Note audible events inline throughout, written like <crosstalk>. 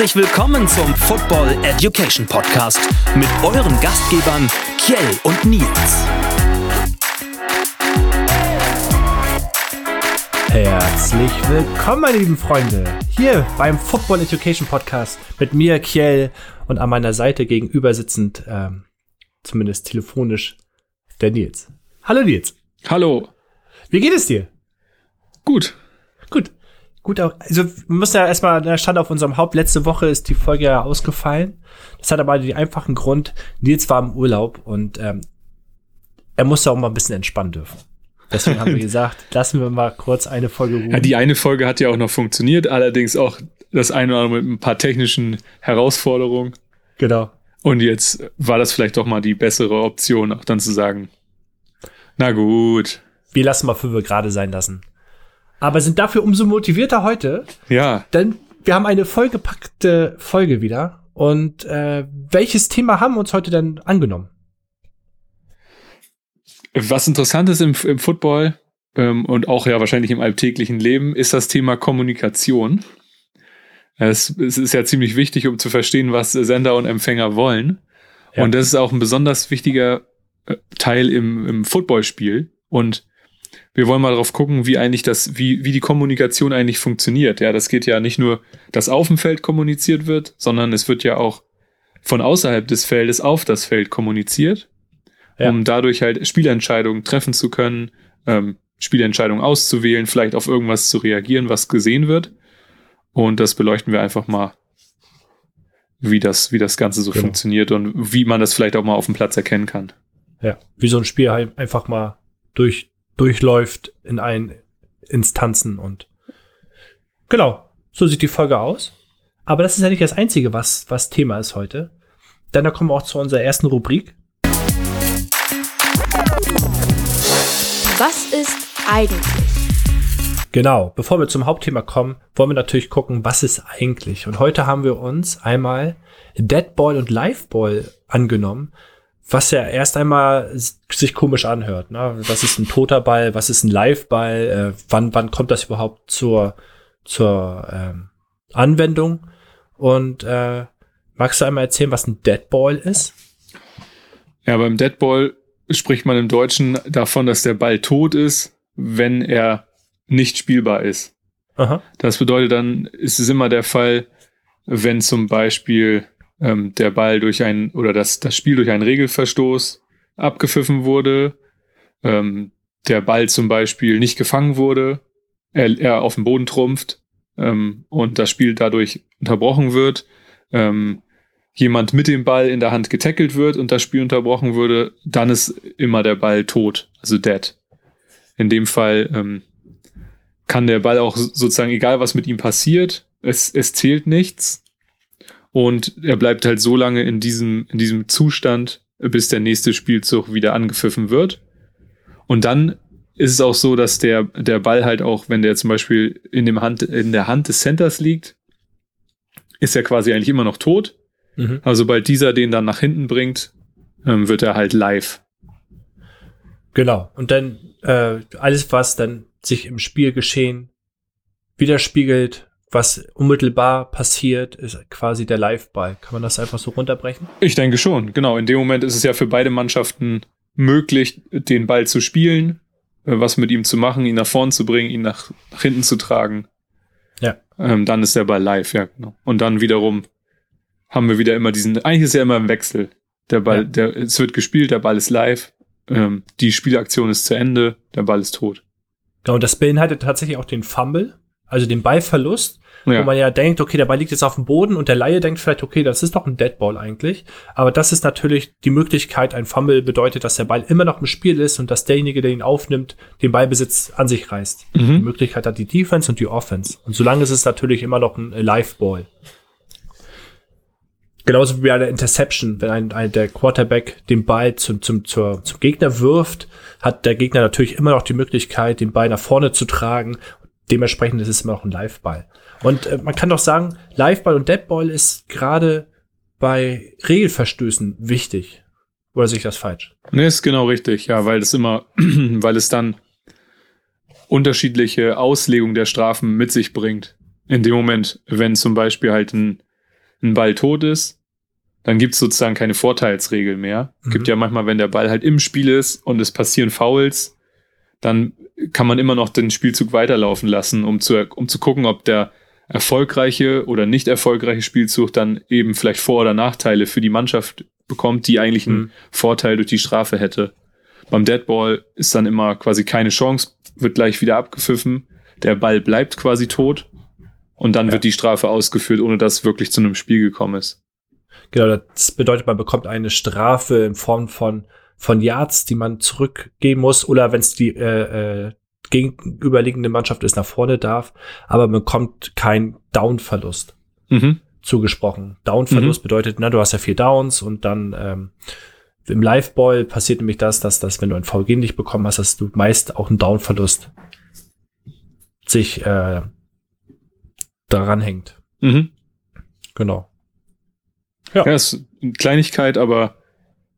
Herzlich willkommen zum Football Education Podcast mit euren Gastgebern Kjell und Nils. Herzlich willkommen, meine lieben Freunde, hier beim Football Education Podcast mit mir, Kjell, und an meiner Seite gegenüber sitzend, ähm, zumindest telefonisch, der Nils. Hallo Nils. Hallo. Wie geht es dir? Gut. Gut. Auch, also wir müssen ja erstmal, der Stand auf unserem Haupt, letzte Woche ist die Folge ja ausgefallen. Das hat aber den einfachen Grund, Nils war im Urlaub und ähm, er musste auch mal ein bisschen entspannen dürfen. Deswegen haben wir <laughs> gesagt, lassen wir mal kurz eine Folge ruhen. Ja, die eine Folge hat ja auch noch funktioniert, allerdings auch das eine oder andere mit ein paar technischen Herausforderungen. Genau. Und jetzt war das vielleicht doch mal die bessere Option, auch dann zu sagen, na gut. Wir lassen mal fünf gerade sein lassen aber sind dafür umso motivierter heute. Ja. Denn wir haben eine vollgepackte Folge wieder. Und äh, welches Thema haben wir uns heute denn angenommen? Was interessant ist im, im Football ähm, und auch ja wahrscheinlich im alltäglichen Leben, ist das Thema Kommunikation. Es, es ist ja ziemlich wichtig, um zu verstehen, was Sender und Empfänger wollen. Ja. Und das ist auch ein besonders wichtiger äh, Teil im, im Footballspiel. Und wir wollen mal darauf gucken, wie eigentlich das, wie, wie die Kommunikation eigentlich funktioniert. Ja, das geht ja nicht nur, dass auf dem Feld kommuniziert wird, sondern es wird ja auch von außerhalb des Feldes auf das Feld kommuniziert, ja. um dadurch halt Spielentscheidungen treffen zu können, ähm, Spielentscheidungen auszuwählen, vielleicht auf irgendwas zu reagieren, was gesehen wird. Und das beleuchten wir einfach mal, wie das, wie das Ganze so genau. funktioniert und wie man das vielleicht auch mal auf dem Platz erkennen kann. Ja, wie so ein Spiel halt einfach mal durch, durchläuft in allen Instanzen und genau, so sieht die Folge aus. Aber das ist ja nicht das Einzige, was, was Thema ist heute. Denn da kommen wir auch zu unserer ersten Rubrik. Was ist eigentlich? Genau, bevor wir zum Hauptthema kommen, wollen wir natürlich gucken, was ist eigentlich. Und heute haben wir uns einmal Deadball und Liveball angenommen, was ja erst einmal sich komisch anhört. Ne? Was ist ein toter Ball? Was ist ein Live-Ball? Äh, wann, wann kommt das überhaupt zur, zur ähm, Anwendung? Und äh, magst du einmal erzählen, was ein Deadball ist? Ja, beim Deadball spricht man im Deutschen davon, dass der Ball tot ist, wenn er nicht spielbar ist. Aha. Das bedeutet dann, ist es immer der Fall, wenn zum Beispiel ähm, der Ball durch ein oder das, das Spiel durch einen Regelverstoß abgepfiffen wurde, ähm, der Ball zum Beispiel nicht gefangen wurde, er, er auf den Boden trumpft ähm, und das Spiel dadurch unterbrochen wird, ähm, jemand mit dem Ball in der Hand getackelt wird und das Spiel unterbrochen würde, dann ist immer der Ball tot, also dead. In dem Fall ähm, kann der Ball auch sozusagen, egal was mit ihm passiert, es, es zählt nichts. Und er bleibt halt so lange in diesem, in diesem Zustand, bis der nächste Spielzug wieder angepfiffen wird. Und dann ist es auch so, dass der, der Ball halt auch, wenn der zum Beispiel in, dem Hand, in der Hand des Centers liegt, ist er quasi eigentlich immer noch tot. Mhm. Aber sobald dieser den dann nach hinten bringt, ähm, wird er halt live. Genau. Und dann äh, alles, was dann sich im Spielgeschehen widerspiegelt, was unmittelbar passiert, ist quasi der Live-Ball. Kann man das einfach so runterbrechen? Ich denke schon, genau. In dem Moment ist es ja für beide Mannschaften möglich, den Ball zu spielen, äh, was mit ihm zu machen, ihn nach vorn zu bringen, ihn nach, nach hinten zu tragen. Ja. Ähm, dann ist der Ball live, ja, genau. Und dann wiederum haben wir wieder immer diesen, eigentlich ist ja immer im Wechsel. Der Ball, ja. der, es wird gespielt, der Ball ist live, ähm, die Spielaktion ist zu Ende, der Ball ist tot. Genau, und das beinhaltet tatsächlich auch den Fumble, also den Ballverlust ja. Wo man ja denkt, okay, der Ball liegt jetzt auf dem Boden und der Laie denkt vielleicht, okay, das ist doch ein Deadball eigentlich. Aber das ist natürlich die Möglichkeit, ein Fumble bedeutet, dass der Ball immer noch im Spiel ist und dass derjenige, der ihn aufnimmt, den Ballbesitz an sich reißt. Mhm. Die Möglichkeit hat die Defense und die Offense. Und solange ist es natürlich immer noch ein Live-Ball. Genauso wie bei einer Interception, wenn ein, ein, der Quarterback den Ball zum, zum, zur, zum Gegner wirft, hat der Gegner natürlich immer noch die Möglichkeit, den Ball nach vorne zu tragen. Dementsprechend ist es immer noch ein Live-Ball. Und äh, man kann doch sagen, Liveball und Deadball ist gerade bei Regelverstößen wichtig. Oder sehe ich das falsch? Nee, ist genau richtig, ja, weil es immer, <clears throat> weil es dann unterschiedliche Auslegungen der Strafen mit sich bringt. In dem Moment, wenn zum Beispiel halt ein, ein Ball tot ist, dann gibt es sozusagen keine Vorteilsregel mehr. Mhm. Gibt ja manchmal, wenn der Ball halt im Spiel ist und es passieren Fouls, dann kann man immer noch den Spielzug weiterlaufen lassen, um zu, um zu gucken, ob der erfolgreiche oder nicht erfolgreiche Spielzug dann eben vielleicht Vor- oder Nachteile für die Mannschaft bekommt, die eigentlich einen mhm. Vorteil durch die Strafe hätte. Beim Deadball ist dann immer quasi keine Chance, wird gleich wieder abgepfiffen. Der Ball bleibt quasi tot und dann ja. wird die Strafe ausgeführt, ohne dass es wirklich zu einem Spiel gekommen ist. Genau, das bedeutet, man bekommt eine Strafe in Form von, von Yards, die man zurückgeben muss, oder wenn es die äh, äh, gegenüberliegende Mannschaft ist, nach vorne darf, aber man bekommt keinen Down-Verlust mhm. zugesprochen. Down-Verlust mhm. bedeutet, na, du hast ja vier Downs und dann ähm, im Live-Ball passiert nämlich das, dass, dass wenn du ein VG nicht bekommen hast, dass du meist auch einen Down-Verlust sich äh, daran hängt. Mhm. Genau. Ja. ja, ist eine Kleinigkeit, aber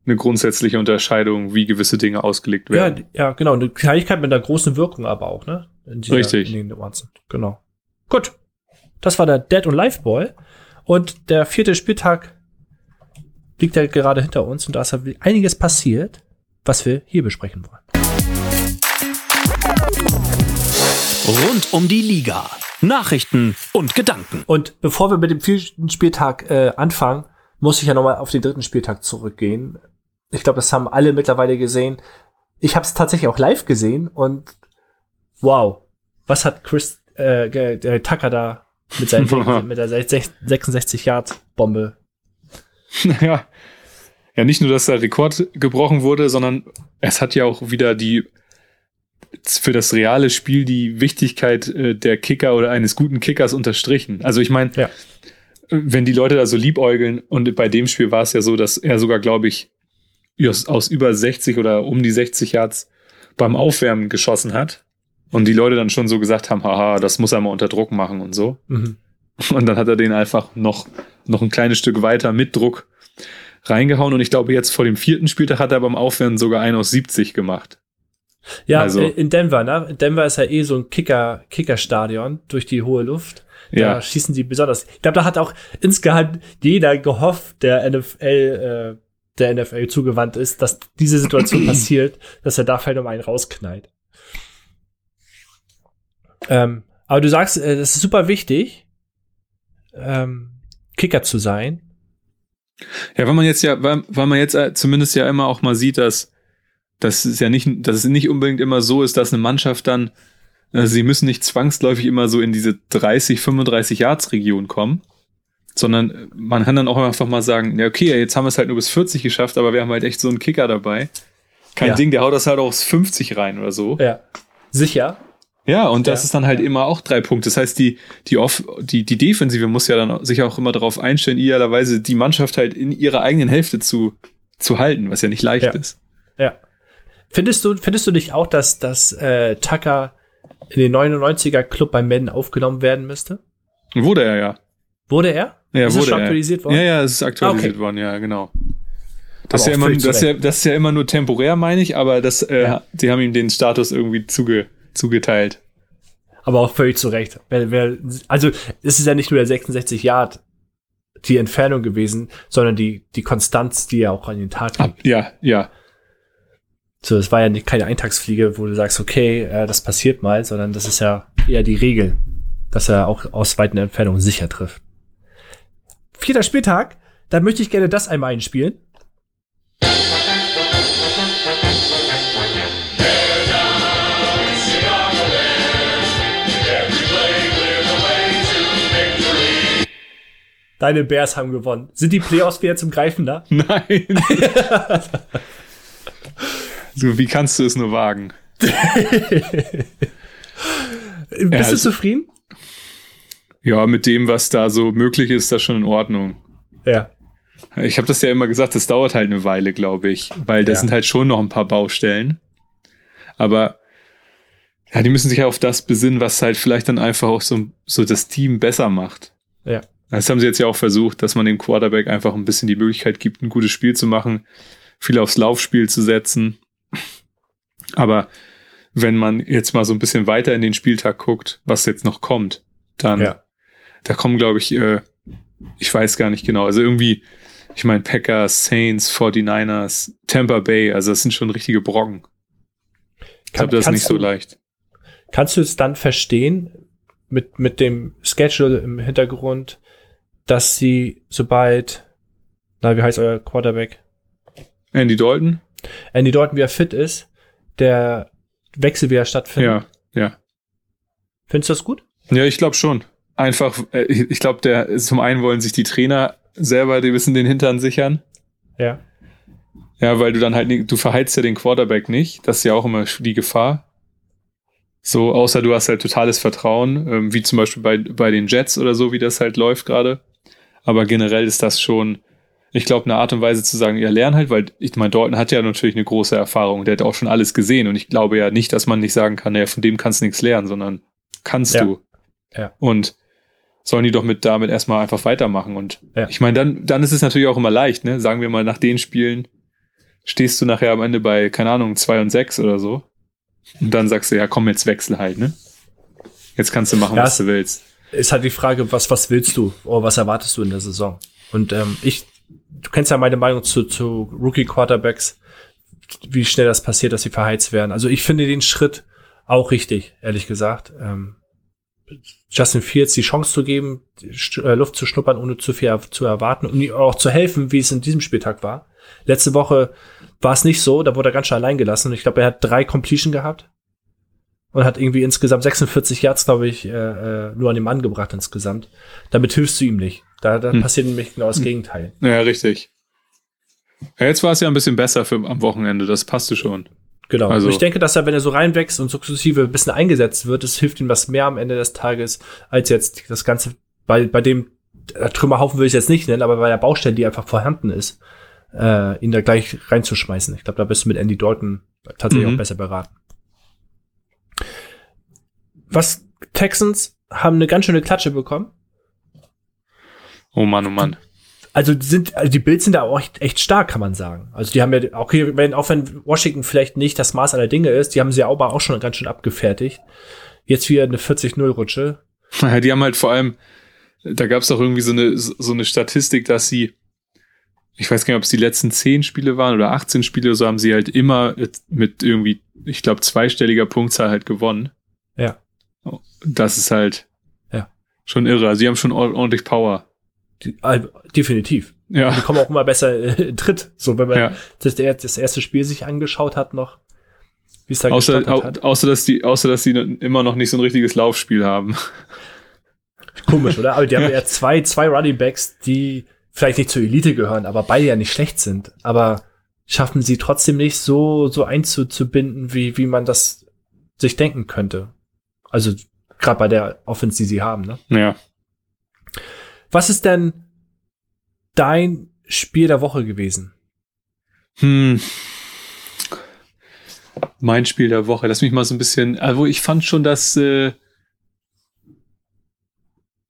eine grundsätzliche Unterscheidung, wie gewisse Dinge ausgelegt werden. Ja, ja, genau. Eine Kleinigkeit mit einer großen Wirkung aber auch, ne? Dieser, Richtig. In genau. Gut. Das war der Dead und Live Ball. Und der vierte Spieltag liegt ja gerade hinter uns und da ist einiges passiert, was wir hier besprechen wollen. Rund um die Liga. Nachrichten und Gedanken. Und bevor wir mit dem vierten Spieltag äh, anfangen, muss ich ja nochmal auf den dritten Spieltag zurückgehen. Ich glaube, das haben alle mittlerweile gesehen. Ich habe es tatsächlich auch live gesehen und wow, was hat Chris äh, der Tucker da mit, seinen, <laughs> mit der 66 Yard Bombe? Naja, ja nicht nur, dass der Rekord gebrochen wurde, sondern es hat ja auch wieder die für das reale Spiel die Wichtigkeit äh, der Kicker oder eines guten Kickers unterstrichen. Also ich meine, ja wenn die Leute da so liebäugeln und bei dem Spiel war es ja so, dass er sogar, glaube ich, aus, über 60 oder um die 60 Yards beim Aufwärmen geschossen hat und die Leute dann schon so gesagt haben, haha, das muss er mal unter Druck machen und so. Mhm. Und dann hat er den einfach noch, noch ein kleines Stück weiter mit Druck reingehauen und ich glaube jetzt vor dem vierten Spieltag hat er beim Aufwärmen sogar einen aus 70 gemacht. Ja, also, in Denver, ne? Denver ist ja eh so ein Kicker, Kickerstadion durch die hohe Luft. Da ja. schießen sie besonders. Ich glaube, da hat auch insgeheim jeder gehofft, der NFL, äh, der NFL zugewandt ist, dass diese Situation <clears throat> passiert, dass er da vielleicht um einen rausknallt. Ähm, aber du sagst, äh, das ist super wichtig, ähm, Kicker zu sein. Ja, wenn man jetzt ja, weil, weil man jetzt äh, zumindest ja immer auch mal sieht, dass, dass es ja nicht, dass es nicht unbedingt immer so ist, dass eine Mannschaft dann also sie müssen nicht zwangsläufig immer so in diese 30, 35 Yards Region kommen, sondern man kann dann auch einfach mal sagen, ja, okay, jetzt haben wir es halt nur bis 40 geschafft, aber wir haben halt echt so einen Kicker dabei. Kein ja. Ding, der haut das halt auch aus 50 rein oder so. Ja. Sicher. Ja, und das ja. ist dann halt immer auch drei Punkte. Das heißt, die, die, off, die, die Defensive muss ja dann sich auch immer darauf einstellen, idealerweise die Mannschaft halt in ihrer eigenen Hälfte zu, zu halten, was ja nicht leicht ja. ist. Ja. Findest du, findest du nicht auch, dass, dass äh, Tucker in den 99er Club bei Madden aufgenommen werden müsste? Wurde er ja. Wurde er? Ja, ist wurde es schon aktualisiert worden? Ja, ja, es ist aktualisiert okay. worden, ja, genau. Das ist, ja immer, das, ja, das ist ja immer nur temporär, meine ich, aber das, äh, ja. die haben ihm den Status irgendwie zuge, zugeteilt. Aber auch völlig zu Recht. Wer, wer, also es ist ja nicht nur der 66 Yard die Entfernung gewesen, sondern die, die Konstanz, die er auch an den Tag legt. Ja, ja. So, es war ja nicht, keine Eintagsfliege, wo du sagst, okay, äh, das passiert mal, sondern das ist ja eher die Regel, dass er auch aus weiten Entfernungen sicher trifft. Vierter Spieltag, da möchte ich gerne das einmal einspielen. Deine Bears haben gewonnen. Sind die Playoffs wieder zum Greifen da? <laughs> Nein. <laughs> So, wie kannst du es nur wagen? <laughs> Bist ja, also, du zufrieden? Ja, mit dem, was da so möglich ist, das schon in Ordnung. Ja. Ich habe das ja immer gesagt, das dauert halt eine Weile, glaube ich, weil da ja. sind halt schon noch ein paar Baustellen. Aber ja, die müssen sich ja auf das besinnen, was halt vielleicht dann einfach auch so, so das Team besser macht. Ja. Das haben sie jetzt ja auch versucht, dass man dem Quarterback einfach ein bisschen die Möglichkeit gibt, ein gutes Spiel zu machen, viel aufs Laufspiel zu setzen. Aber wenn man jetzt mal so ein bisschen weiter in den Spieltag guckt, was jetzt noch kommt, dann ja. Da kommen, glaube ich, äh, ich weiß gar nicht genau. Also irgendwie, ich meine, Packers, Saints, 49ers, Tampa Bay, also das sind schon richtige Brocken. Ich glaube, das ist nicht so leicht. Kannst du es dann verstehen, mit, mit dem Schedule im Hintergrund, dass sie sobald, na, wie heißt euer Quarterback? Andy Dalton? Andy Dalton wieder fit ist, der Wechsel wieder stattfindet. Ja, ja. Findest du das gut? Ja, ich glaube schon. Einfach, äh, ich glaube, der zum einen wollen sich die Trainer selber, die wissen den Hintern sichern. Ja. Ja, weil du dann halt, du verheizt ja den Quarterback nicht. Das ist ja auch immer die Gefahr. So, außer du hast halt totales Vertrauen, ähm, wie zum Beispiel bei, bei den Jets oder so, wie das halt läuft gerade. Aber generell ist das schon, ich glaube, eine Art und Weise zu sagen, ja, lern halt, weil ich meine, Dalton hat ja natürlich eine große Erfahrung, der hat auch schon alles gesehen und ich glaube ja nicht, dass man nicht sagen kann, naja, von dem kannst du nichts lernen, sondern kannst ja. du. Ja. Und sollen die doch mit damit erstmal einfach weitermachen. Und ja. ich meine, dann, dann ist es natürlich auch immer leicht, ne? Sagen wir mal, nach den Spielen stehst du nachher am Ende bei, keine Ahnung, zwei und sechs oder so. Und dann sagst du, ja, komm, jetzt wechsel halt, ne? Jetzt kannst du machen, ja, was du willst. Ist halt die Frage, was, was willst du oder was erwartest du in der Saison? Und ähm, ich, du kennst ja meine Meinung zu, zu Rookie-Quarterbacks, wie schnell das passiert, dass sie verheizt werden. Also ich finde den Schritt auch richtig, ehrlich gesagt. Ähm, Justin Fields die Chance zu geben, äh, Luft zu schnuppern, ohne zu viel zu erwarten und ihm auch zu helfen, wie es in diesem Spieltag war. Letzte Woche war es nicht so, da wurde er ganz schön allein gelassen und ich glaube, er hat drei Completion gehabt und hat irgendwie insgesamt 46 Yards, glaube ich, äh, äh, nur an den Mann gebracht insgesamt. Damit hilfst du ihm nicht. Da, da hm. passiert nämlich genau das hm. Gegenteil. Ja, richtig. Ja, jetzt war es ja ein bisschen besser für am Wochenende, das passte schon. Genau. Also. ich denke, dass er, wenn er so reinwächst und sukzessive ein bisschen eingesetzt wird, es hilft ihm was mehr am Ende des Tages, als jetzt das Ganze bei, bei dem Trümmerhaufen will ich jetzt nicht nennen, aber bei der Baustelle, die einfach vorhanden ist, äh, ihn da gleich reinzuschmeißen. Ich glaube, da bist du mit Andy Dalton tatsächlich mhm. auch besser beraten. Was Texans haben eine ganz schöne Klatsche bekommen. Oh Mann, oh Mann. Also die sind, also die Bills sind da auch echt, echt stark, kann man sagen. Also die haben ja, okay, wenn, auch wenn Washington vielleicht nicht das Maß aller Dinge ist, die haben sie ja aber auch schon ganz schön abgefertigt. Jetzt wieder eine 40-0-Rutsche. Ja, die haben halt vor allem, da gab es doch irgendwie so eine, so eine Statistik, dass sie, ich weiß gar nicht, ob es die letzten 10 Spiele waren oder 18 Spiele, so haben sie halt immer mit irgendwie, ich glaube, zweistelliger Punktzahl halt gewonnen. Ja. Das ist halt ja. schon irre. Also, sie haben schon ordentlich Power. Die, definitiv. Ja. Die kommen auch immer besser äh, <laughs> in Tritt. So, wenn man ja. das, das erste Spiel sich angeschaut hat noch, wie es da außer, au, hat. Außer, dass die, außer, dass die immer noch nicht so ein richtiges Laufspiel haben. Komisch, oder? Aber die <laughs> haben ja zwei, zwei Running Backs, die vielleicht nicht zur Elite gehören, aber beide ja nicht schlecht sind. Aber schaffen sie trotzdem nicht so, so einzubinden, wie, wie man das sich denken könnte. Also, gerade bei der Offense, die sie haben, ne? Ja. Was ist denn dein Spiel der Woche gewesen? Hm. Mein Spiel der Woche. Lass mich mal so ein bisschen. Also ich fand schon, dass äh,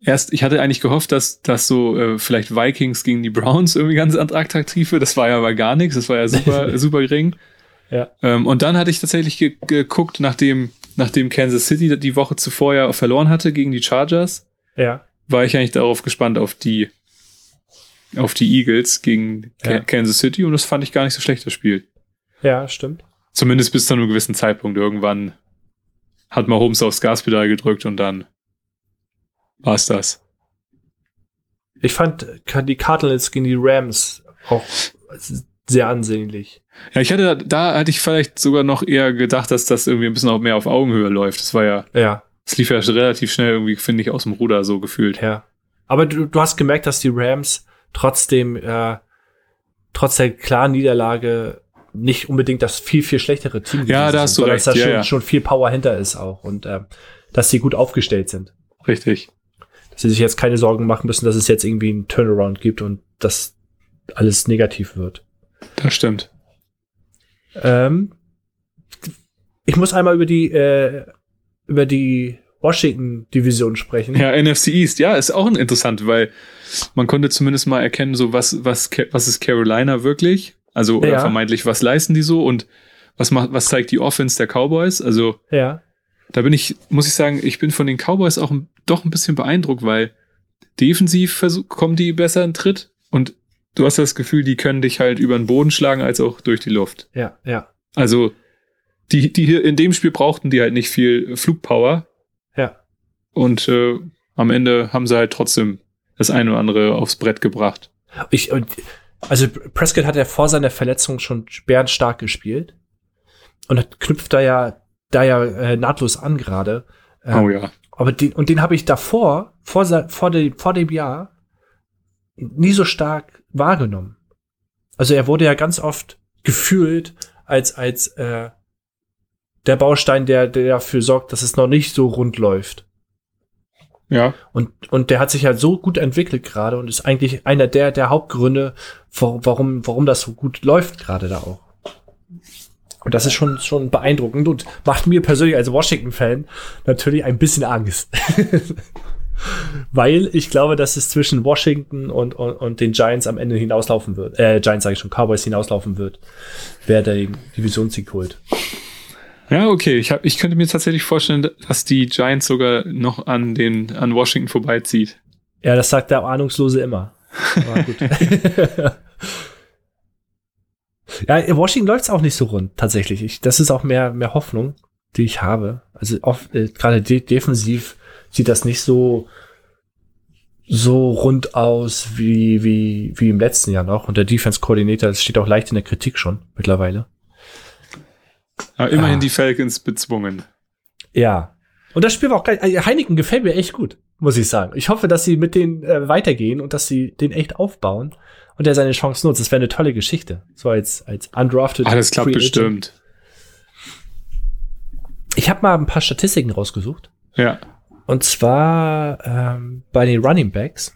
erst, ich hatte eigentlich gehofft, dass, dass so äh, vielleicht Vikings gegen die Browns irgendwie ganz attraktiv wird. Das war ja aber gar nichts. Das war ja super, <laughs> super gering. Ja. Ähm, und dann hatte ich tatsächlich ge geguckt, nachdem, nachdem Kansas City die Woche zuvor ja verloren hatte gegen die Chargers. Ja war ich eigentlich darauf gespannt auf die auf die Eagles gegen ja. Kansas City und das fand ich gar nicht so schlecht, das Spiel. Ja, stimmt. Zumindest bis zu einem gewissen Zeitpunkt. Irgendwann hat mal Holmes aufs Gaspedal gedrückt und dann war's das. Ich fand die Cardinals gegen die Rams auch sehr ansehnlich. Ja, ich hatte, da hatte ich vielleicht sogar noch eher gedacht, dass das irgendwie ein bisschen auch mehr auf Augenhöhe läuft. Das war ja, ja. Es lief ja relativ schnell irgendwie, finde ich, aus dem Ruder so gefühlt. Ja. Aber du, du hast gemerkt, dass die Rams trotzdem, äh, trotz der klaren Niederlage nicht unbedingt das viel, viel schlechtere Team ja, da hast sind, du recht. dass da ja, schon, ja. schon viel Power hinter ist auch und äh, dass sie gut aufgestellt sind. Richtig. Dass sie sich jetzt keine Sorgen machen müssen, dass es jetzt irgendwie einen Turnaround gibt und dass alles negativ wird. Das stimmt. Ähm, ich muss einmal über die äh, über die Washington-Division sprechen. Ja, NFC East, ja, ist auch interessant, weil man konnte zumindest mal erkennen, so was, was, was ist Carolina wirklich? Also, oder ja. vermeintlich, was leisten die so und was macht, was zeigt die Offense der Cowboys? Also, ja. da bin ich, muss ich sagen, ich bin von den Cowboys auch doch ein bisschen beeindruckt, weil defensiv kommen die besser in Tritt und du hast das Gefühl, die können dich halt über den Boden schlagen als auch durch die Luft. Ja, ja. Also die, die hier in dem Spiel brauchten die halt nicht viel Flugpower. Ja. Und äh, am Ende haben sie halt trotzdem das eine oder andere aufs Brett gebracht. Ich, also Prescott hat ja vor seiner Verletzung schon bärenstark gespielt und knüpft da ja da ja äh, nahtlos an gerade. Ähm, oh ja. Aber den, und den habe ich davor, vor, vor, dem, vor dem Jahr, nie so stark wahrgenommen. Also er wurde ja ganz oft gefühlt als, als äh, der Baustein, der, der dafür sorgt, dass es noch nicht so rund läuft. Ja. Und, und der hat sich halt so gut entwickelt gerade und ist eigentlich einer der, der Hauptgründe, warum, warum das so gut läuft gerade da auch. Und das ist schon, schon beeindruckend und macht mir persönlich als Washington-Fan natürlich ein bisschen Angst. <laughs> Weil ich glaube, dass es zwischen Washington und, und, und den Giants am Ende hinauslaufen wird. Äh, Giants sage ich schon, Cowboys hinauslaufen wird, wer den Divisionssieg holt. Ja, okay. Ich, hab, ich könnte mir tatsächlich vorstellen, dass die Giants sogar noch an, den, an Washington vorbeizieht. Ja, das sagt der Ahnungslose immer. Aber gut. <laughs> Ja, in Washington läuft es auch nicht so rund, tatsächlich. Ich, das ist auch mehr, mehr Hoffnung, die ich habe. Also äh, gerade de defensiv sieht das nicht so, so rund aus wie, wie, wie im letzten Jahr noch. Und der Defense Coordinator steht auch leicht in der Kritik schon mittlerweile. Aber immerhin ah. die Falcons bezwungen. Ja. Und das Spiel war auch geil. Also Heineken gefällt mir echt gut, muss ich sagen. Ich hoffe, dass sie mit denen äh, weitergehen und dass sie den echt aufbauen und er seine Chance nutzt. Das wäre eine tolle Geschichte. So als, als undrafted. Ah, das klappt bestimmt. Ich habe mal ein paar Statistiken rausgesucht. Ja. Und zwar ähm, bei den Running Backs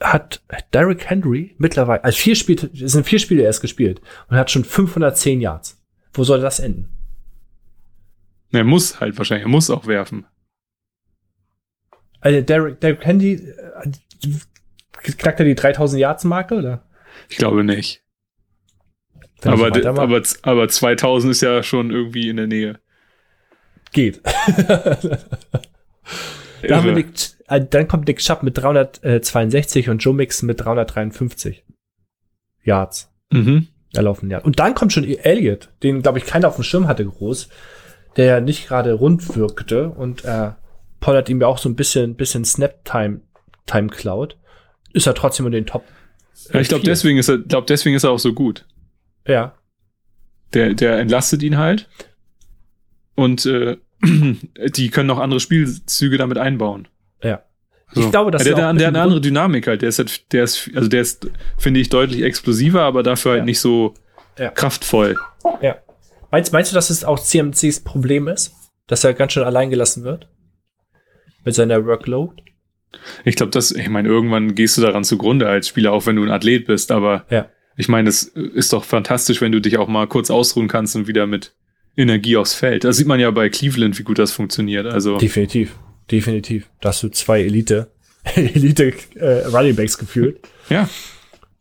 hat Derrick Henry mittlerweile, also vier Spiele, es sind vier Spiele erst gespielt und hat schon 510 Yards. Wo soll das enden? Er muss halt wahrscheinlich, er muss auch werfen. Also Derrick, Derrick Henry, äh, knackt er die 3000 Yards Marke oder? Ich glaube nicht. aber, aber, aber 2000 ist ja schon irgendwie in der Nähe. Geht. <laughs> da haben wir Nick, äh, dann kommt Nick Chubb mit 362 und Joe Mix mit 353 Yards. Mhm. Erlaufen, ja. Und dann kommt schon Elliott, den, glaube ich, keiner auf dem Schirm hatte groß, der ja nicht gerade rund wirkte und äh, Pollard ihm ja auch so ein bisschen, bisschen Snap-Time Time klaut ist er trotzdem in den Top. Ja, ich glaube, deswegen ist er, glaube, deswegen ist er auch so gut. Ja. Der, der entlastet ihn halt. Und äh, <clears throat> die können noch andere Spielzüge damit einbauen. Ja. So. Ich glaube, dass ja, der, der, der hat eine andere Dynamik halt. Der ist, halt, der ist, also der ist, finde ich, deutlich explosiver, aber dafür halt nicht so ja. kraftvoll. Ja. Meinst, meinst du, dass es auch CMCs Problem ist? Dass er ganz schön allein gelassen wird? Mit seiner Workload? Ich glaube, das, ich meine, irgendwann gehst du daran zugrunde als Spieler, auch wenn du ein Athlet bist, aber ja. ich meine, es ist doch fantastisch, wenn du dich auch mal kurz ausruhen kannst und wieder mit Energie aufs Feld. Da sieht man ja bei Cleveland, wie gut das funktioniert. Also definitiv, definitiv. Da hast du zwei Elite, <laughs> Elite äh, Running Backs gefühlt. ja.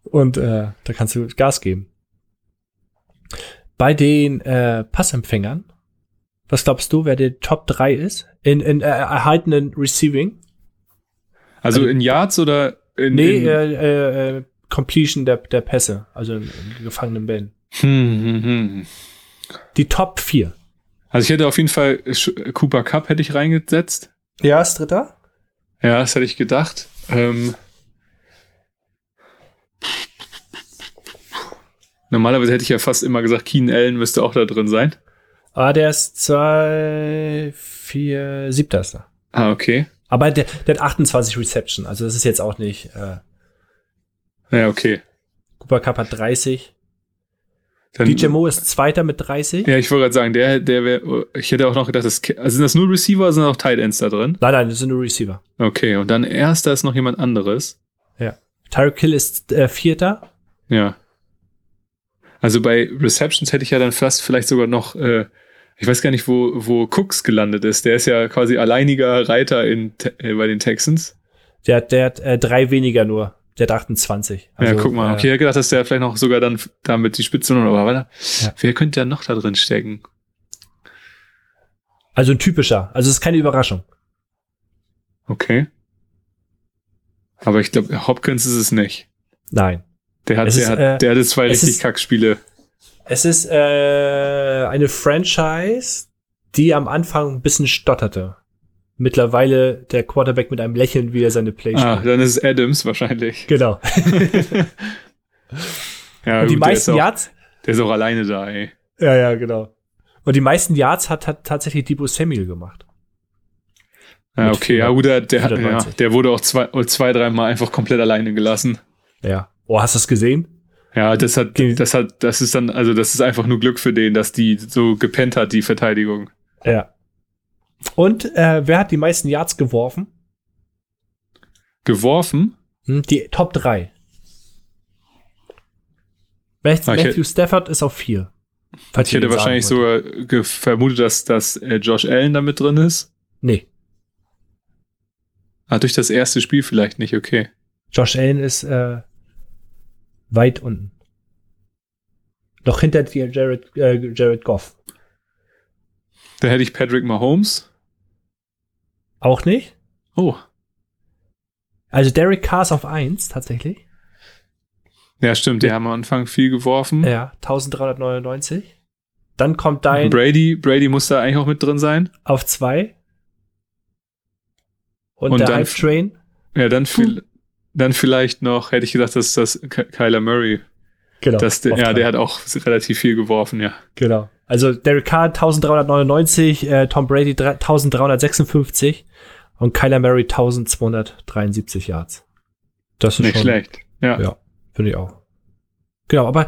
Und äh, da kannst du Gas geben. Bei den äh, Passempfängern, was glaubst du, wer der Top 3 ist? In, in äh, erhaltenen Receiving? Also, also in Yards oder in. Nee, in äh, äh, äh, Completion der, der Pässe, also in, in gefangenen Bällen. Hm, hm, hm. Die Top 4. Also ich hätte auf jeden Fall Cooper Cup hätte ich reingesetzt. Ja, ist dritter. Ja, das hätte ich gedacht. Ähm, normalerweise hätte ich ja fast immer gesagt, Keen Allen müsste auch da drin sein. Ah, der ist zwei, vier, siebter ist da. Ah, okay. Aber der, der hat 28 Reception, also das ist jetzt auch nicht. Äh, ja, okay. Cooper Cup hat 30. Dann, DJ Mo ist Zweiter mit 30. Ja, ich wollte gerade sagen, der, der wäre, ich hätte auch noch gedacht, das, also sind das nur Receiver oder sind auch Tight Ends da drin? Nein, nein, das sind nur Receiver. Okay, und dann Erster ist noch jemand anderes. Ja. Tyreek Kill ist äh, Vierter. Ja. Also bei Receptions hätte ich ja dann fast vielleicht sogar noch äh, ich weiß gar nicht, wo, wo Cooks gelandet ist. Der ist ja quasi alleiniger Reiter in, äh, bei den Texans. Der hat, der hat äh, drei weniger nur. Der hat 28. Also, ja, guck mal. Okay, ich hätte gedacht, dass der vielleicht noch sogar dann damit die Spitze noch, aber ja. wer könnte da noch da drin stecken? Also ein typischer. Also es ist keine Überraschung. Okay. Aber ich glaube, Hopkins ist es nicht. Nein. Der hat, der, hat, äh, der hatte zwei richtig ist, Kackspiele. Es ist äh, eine Franchise, die am Anfang ein bisschen stotterte. Mittlerweile der Quarterback mit einem Lächeln wieder seine Play Ah, dann ist es Adams wahrscheinlich. Genau. <laughs> ja, Und die gut, meisten der auch, Yards. Der ist auch alleine da, ey. Ja, ja, genau. Und die meisten Yards hat, hat tatsächlich Debo Samuel gemacht. Ja, okay, ja gut, der, der, ja, der wurde auch zwei, zwei dreimal einfach komplett alleine gelassen. Ja. Oh, hast du es gesehen? Ja, das hat, das hat, das ist dann, also das ist einfach nur Glück für den, dass die so gepennt hat, die Verteidigung. Ja. Und äh, wer hat die meisten Yards geworfen? Geworfen? Hm, die Top 3. Matthew, ah, Matthew Stafford ist auf 4. Ich hätte wahrscheinlich sogar vermutet, dass, dass äh, Josh Allen da mit drin ist. Nee. Ah, durch das erste Spiel vielleicht nicht, okay. Josh Allen ist äh, weit unten. Noch hinter dir Jared, äh, Jared Goff. Da hätte ich Patrick Mahomes. Auch nicht? Oh. Also Derek Carr ist auf 1 tatsächlich. Ja, stimmt, die haben am Anfang viel geworfen. Ja, 1399. Dann kommt dein. Brady, Brady muss da eigentlich auch mit drin sein. Auf 2. Und, Und der Hype Train. Ja, dann, viel, dann vielleicht noch, hätte ich gedacht, dass das Kyler Murray. Genau. Das, ja, der hat auch relativ viel geworfen, ja. Genau. Also Derek Carr 1399, äh, Tom Brady 1356 und Kyler Murray 1273 Yards. Das ist Nicht schon, schlecht. Ja. Ja, finde ich auch. Genau, aber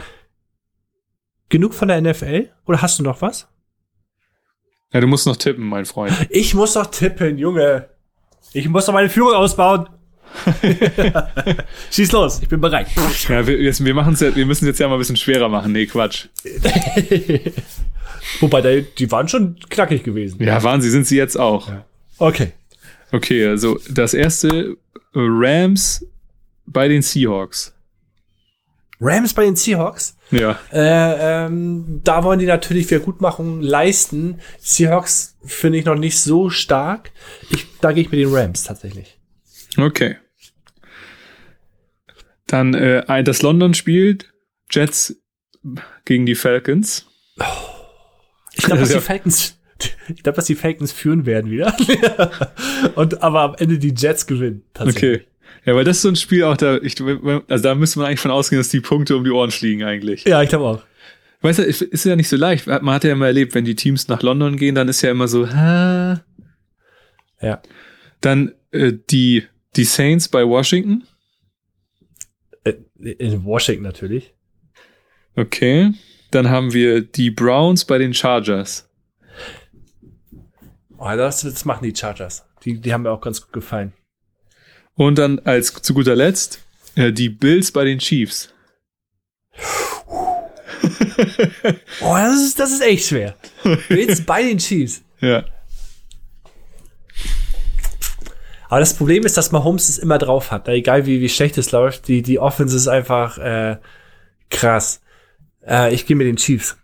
genug von der NFL? Oder hast du noch was? Ja, du musst noch tippen, mein Freund. Ich muss noch tippen, Junge. Ich muss noch meine Führung ausbauen. <laughs> Schieß los, ich bin bereit. Ja, wir, wir, machen's ja, wir müssen es jetzt ja mal ein bisschen schwerer machen. Nee, Quatsch. <laughs> Wobei, die waren schon knackig gewesen. Ja, waren sie, sind sie jetzt auch. Ja. Okay. Okay, also das erste Rams bei den Seahawks. Rams bei den Seahawks? Ja. Äh, ähm, da wollen die natürlich Wiedergutmachung leisten. Seahawks finde ich noch nicht so stark. Ich, da gehe ich mit den Rams tatsächlich. Okay. Dann äh, das London spielt Jets gegen die Falcons. Oh. Ich glaube, dass die Falcons, ich glaube, dass die Falcons führen werden wieder. <laughs> Und aber am Ende die Jets gewinnen. Okay. Ja, weil das ist so ein Spiel auch da, ich, also da müsste man eigentlich von ausgehen, dass die Punkte um die Ohren fliegen eigentlich. Ja, ich glaube auch. Weißt du, ist ja nicht so leicht. Man hat ja immer erlebt, wenn die Teams nach London gehen, dann ist ja immer so, ha. Ja. Dann äh, die die Saints bei Washington? Äh, in Washington natürlich. Okay. Dann haben wir die Browns bei den Chargers. Oh, das, das machen die Chargers. Die, die haben mir auch ganz gut gefallen. Und dann als zu guter Letzt äh, die Bills bei den Chiefs. <laughs> oh, das ist, das ist echt schwer. Bills bei den Chiefs. <laughs> Ja. Aber das Problem ist, dass Mahomes es immer drauf hat. Egal wie, wie schlecht es läuft, die, die Offense ist einfach äh, krass. Äh, ich gehe mit den Chiefs.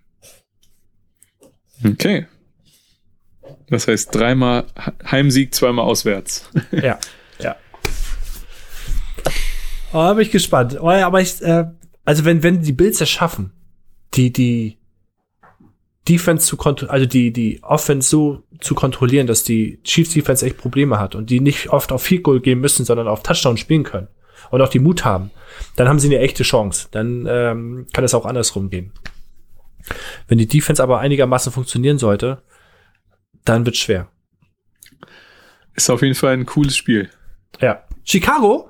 Okay. Das heißt dreimal Heimsieg, zweimal auswärts. <laughs> ja, ja. Oh, da bin ich gespannt. Oh, aber ich, äh, also wenn, wenn die Bills es schaffen, die, die Defense zu kontrollieren, also die, die Offense so zu kontrollieren, dass die Chiefs Defense echt Probleme hat und die nicht oft auf Field Goal gehen müssen, sondern auf Touchdown spielen können und auch die Mut haben, dann haben sie eine echte Chance. Dann ähm, kann es auch andersrum gehen. Wenn die Defense aber einigermaßen funktionieren sollte, dann wird schwer. Ist auf jeden Fall ein cooles Spiel. Ja. Chicago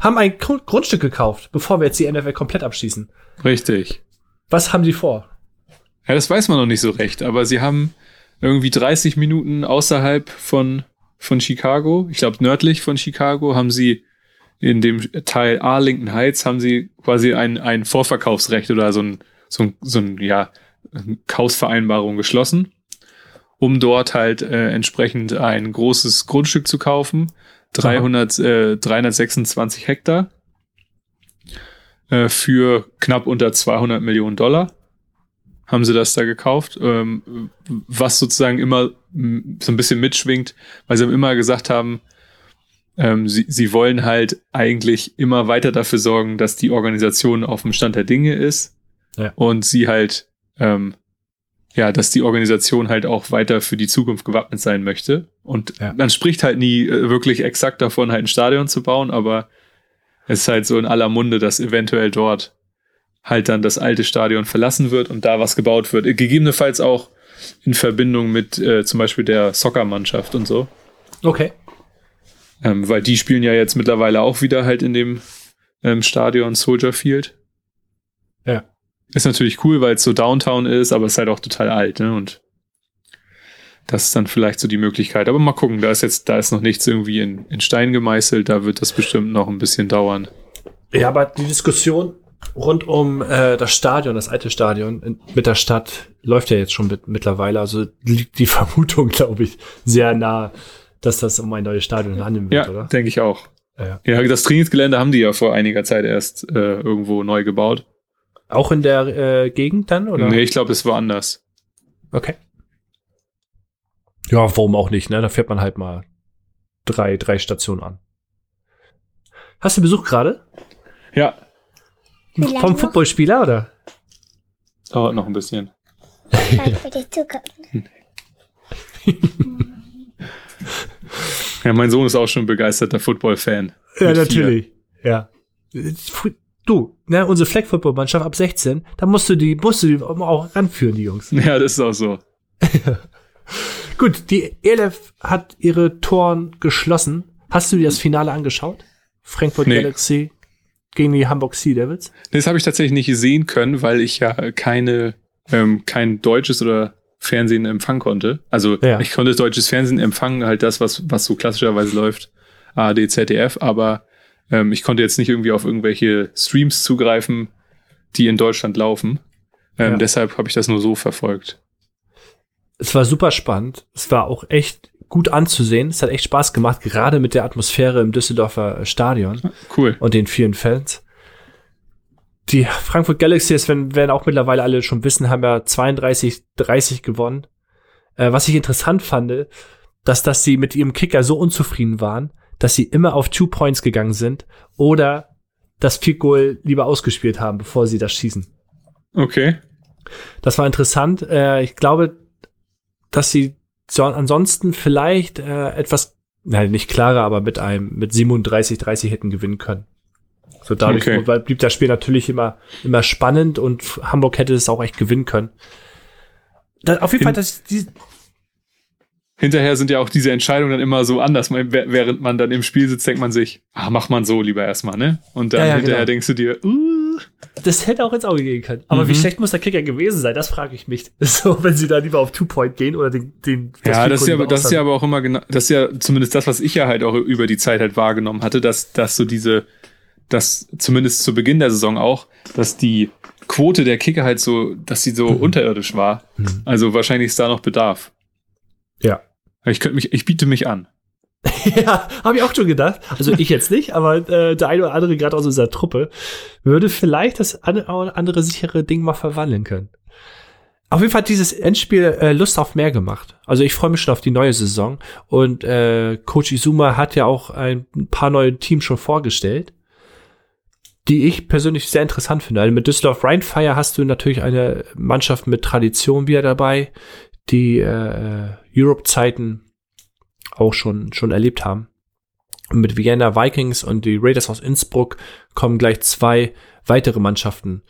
haben ein Grundstück gekauft, bevor wir jetzt die NFL komplett abschließen. Richtig. Was haben sie vor? Ja, das weiß man noch nicht so recht, aber sie haben irgendwie 30 Minuten außerhalb von, von Chicago, ich glaube nördlich von Chicago, haben sie in dem Teil Arlington Heights haben sie quasi ein, ein Vorverkaufsrecht oder so ein, so ein, so ein ja, Kaufsvereinbarung geschlossen, um dort halt äh, entsprechend ein großes Grundstück zu kaufen. 300, äh, 326 Hektar äh, für knapp unter 200 Millionen Dollar haben sie das da gekauft, ähm, was sozusagen immer so ein bisschen mitschwingt, weil sie immer gesagt haben, ähm, sie, sie wollen halt eigentlich immer weiter dafür sorgen, dass die Organisation auf dem Stand der Dinge ist ja. und sie halt, ähm, ja, dass die Organisation halt auch weiter für die Zukunft gewappnet sein möchte. Und ja. man spricht halt nie äh, wirklich exakt davon, halt ein Stadion zu bauen, aber es ist halt so in aller Munde, dass eventuell dort halt dann das alte Stadion verlassen wird und da was gebaut wird. Gegebenenfalls auch in Verbindung mit äh, zum Beispiel der Soccermannschaft und so. Okay. Ähm, weil die spielen ja jetzt mittlerweile auch wieder halt in dem ähm, Stadion Soldier Field. Ja. Ist natürlich cool, weil es so Downtown ist, aber es ist halt auch total alt, ne? Und das ist dann vielleicht so die Möglichkeit. Aber mal gucken, da ist jetzt, da ist noch nichts irgendwie in, in Stein gemeißelt, da wird das bestimmt noch ein bisschen dauern. Ja, aber die Diskussion rund um äh, das Stadion, das alte Stadion in, mit der Stadt läuft ja jetzt schon mit, mittlerweile. Also liegt die <laughs> Vermutung, glaube ich, sehr nah, dass das um ein neues Stadion handeln wird, ja, oder? denke ich auch. Ja. ja, das Trainingsgelände haben die ja vor einiger Zeit erst äh, irgendwo neu gebaut. Auch in der äh, Gegend dann, oder? Nee, ich glaube, es war anders. Okay. Ja, warum auch nicht, ne? Da fährt man halt mal drei, drei Stationen an. Hast du Besuch gerade? Ja. Vom Footballspieler, oder? Dauert noch ein bisschen. <laughs> ja, mein Sohn ist auch schon ein begeisterter Football-Fan. Ja, natürlich. Ja. Du, ne, unsere Flag Football Mannschaft ab 16, da musst du die, musst du die auch ranführen, die Jungs. Ja, das ist auch so. <laughs> Gut, die ELF hat ihre Toren geschlossen. Hast du dir das Finale angeschaut? Frankfurt nee. Galaxy gegen die Hamburg Sea Devils? Das habe ich tatsächlich nicht sehen können, weil ich ja keine, ähm, kein deutsches oder Fernsehen empfangen konnte. Also ja. ich konnte deutsches Fernsehen empfangen, halt das, was, was so klassischerweise läuft, ARD, ZDF, aber ähm, ich konnte jetzt nicht irgendwie auf irgendwelche Streams zugreifen, die in Deutschland laufen. Ähm, ja. Deshalb habe ich das nur so verfolgt. Es war super spannend. Es war auch echt gut anzusehen. Es hat echt Spaß gemacht, gerade mit der Atmosphäre im Düsseldorfer Stadion. Cool. Und den vielen Fans. Die Frankfurt Galaxies, wenn, werden auch mittlerweile alle schon wissen, haben ja 32, 30 gewonnen. Äh, was ich interessant fand, dass, dass sie mit ihrem Kicker so unzufrieden waren, dass sie immer auf Two Points gegangen sind oder das Field Goal lieber ausgespielt haben, bevor sie das schießen. Okay. Das war interessant. Äh, ich glaube, dass sie so, ansonsten vielleicht äh, etwas, nein, nicht klarer, aber mit einem, mit 37, 30 hätten gewinnen können. So dadurch okay. blieb das Spiel natürlich immer, immer spannend und Hamburg hätte es auch echt gewinnen können. Da, auf jeden Fall, dass die, Hinterher sind ja auch diese Entscheidungen dann immer so anders. Während man dann im Spiel sitzt, denkt man sich, ach, mach man so lieber erstmal, ne? Und dann ja, ja, hinterher genau. denkst du dir, uh. Das hätte auch ins Auge gehen können. Aber mhm. wie schlecht muss der Kicker gewesen sein? Das frage ich mich. <laughs> So, wenn sie da lieber auf Two-Point gehen oder den, den Ja, das ist ja, das ist ja aber auch immer genau, das ist ja zumindest das, was ich ja halt auch über die Zeit halt wahrgenommen hatte, dass, dass so diese, dass zumindest zu Beginn der Saison auch, dass die Quote der Kicker halt so, dass sie so mhm. unterirdisch war. Mhm. Also wahrscheinlich ist da noch Bedarf. Ja. Ich könnte mich, ich biete mich an. <laughs> ja, habe ich auch schon gedacht. Also ich jetzt nicht, aber äh, der eine oder andere gerade aus unserer Truppe würde vielleicht das andere sichere Ding mal verwandeln können. Auf jeden Fall hat dieses Endspiel äh, Lust auf mehr gemacht. Also ich freue mich schon auf die neue Saison. Und äh, Coach Izuma hat ja auch ein paar neue Teams schon vorgestellt, die ich persönlich sehr interessant finde. Also mit Düsseldorf Rheinfire hast du natürlich eine Mannschaft mit Tradition wieder dabei, die äh, Europe-Zeiten auch schon, schon erlebt haben. Und mit Vienna Vikings und die Raiders aus Innsbruck kommen gleich zwei weitere Mannschaften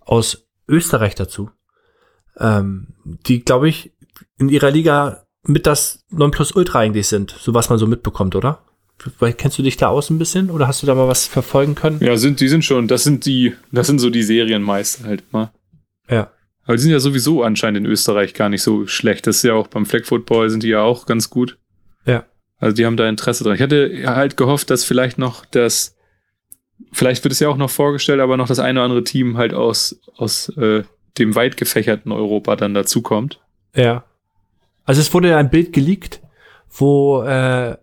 aus Österreich dazu, ähm, die, glaube ich, in ihrer Liga mit das 9 Plus Ultra eigentlich sind, so was man so mitbekommt, oder? Kennst du dich da aus ein bisschen oder hast du da mal was verfolgen können? Ja, sind, die sind schon, das sind die, das sind so die Serienmeister halt immer. Ja. Aber die sind ja sowieso anscheinend in Österreich gar nicht so schlecht. Das ist ja auch beim Flag Football sind die ja auch ganz gut. Ja. Also die haben da Interesse dran. Ich hatte halt gehofft, dass vielleicht noch das, vielleicht wird es ja auch noch vorgestellt, aber noch das eine oder andere Team halt aus, aus äh, dem weit gefächerten Europa dann dazukommt. Ja. Also es wurde ein Bild geleakt, wo äh,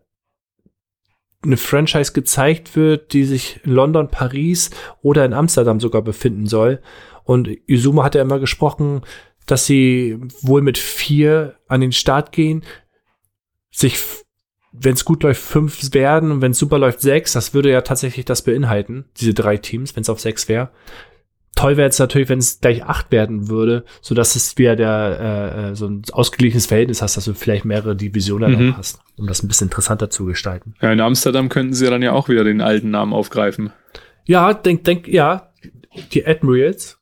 eine Franchise gezeigt wird, die sich in London, Paris oder in Amsterdam sogar befinden soll. Und Izuma hat ja immer gesprochen, dass sie wohl mit vier an den Start gehen, sich wenn es gut läuft, fünf werden und wenn es super läuft, sechs. Das würde ja tatsächlich das beinhalten, diese drei Teams, wenn es auf sechs wäre. Toll wäre es natürlich, wenn es gleich acht werden würde, so dass es wieder der, äh, äh, so ein ausgeglichenes Verhältnis hast, dass du vielleicht mehrere Divisionen mhm. hast, um das ein bisschen interessanter zu gestalten. Ja, in Amsterdam könnten sie ja dann ja auch wieder den alten Namen aufgreifen. Ja, denk, denk, ja, die Admirals,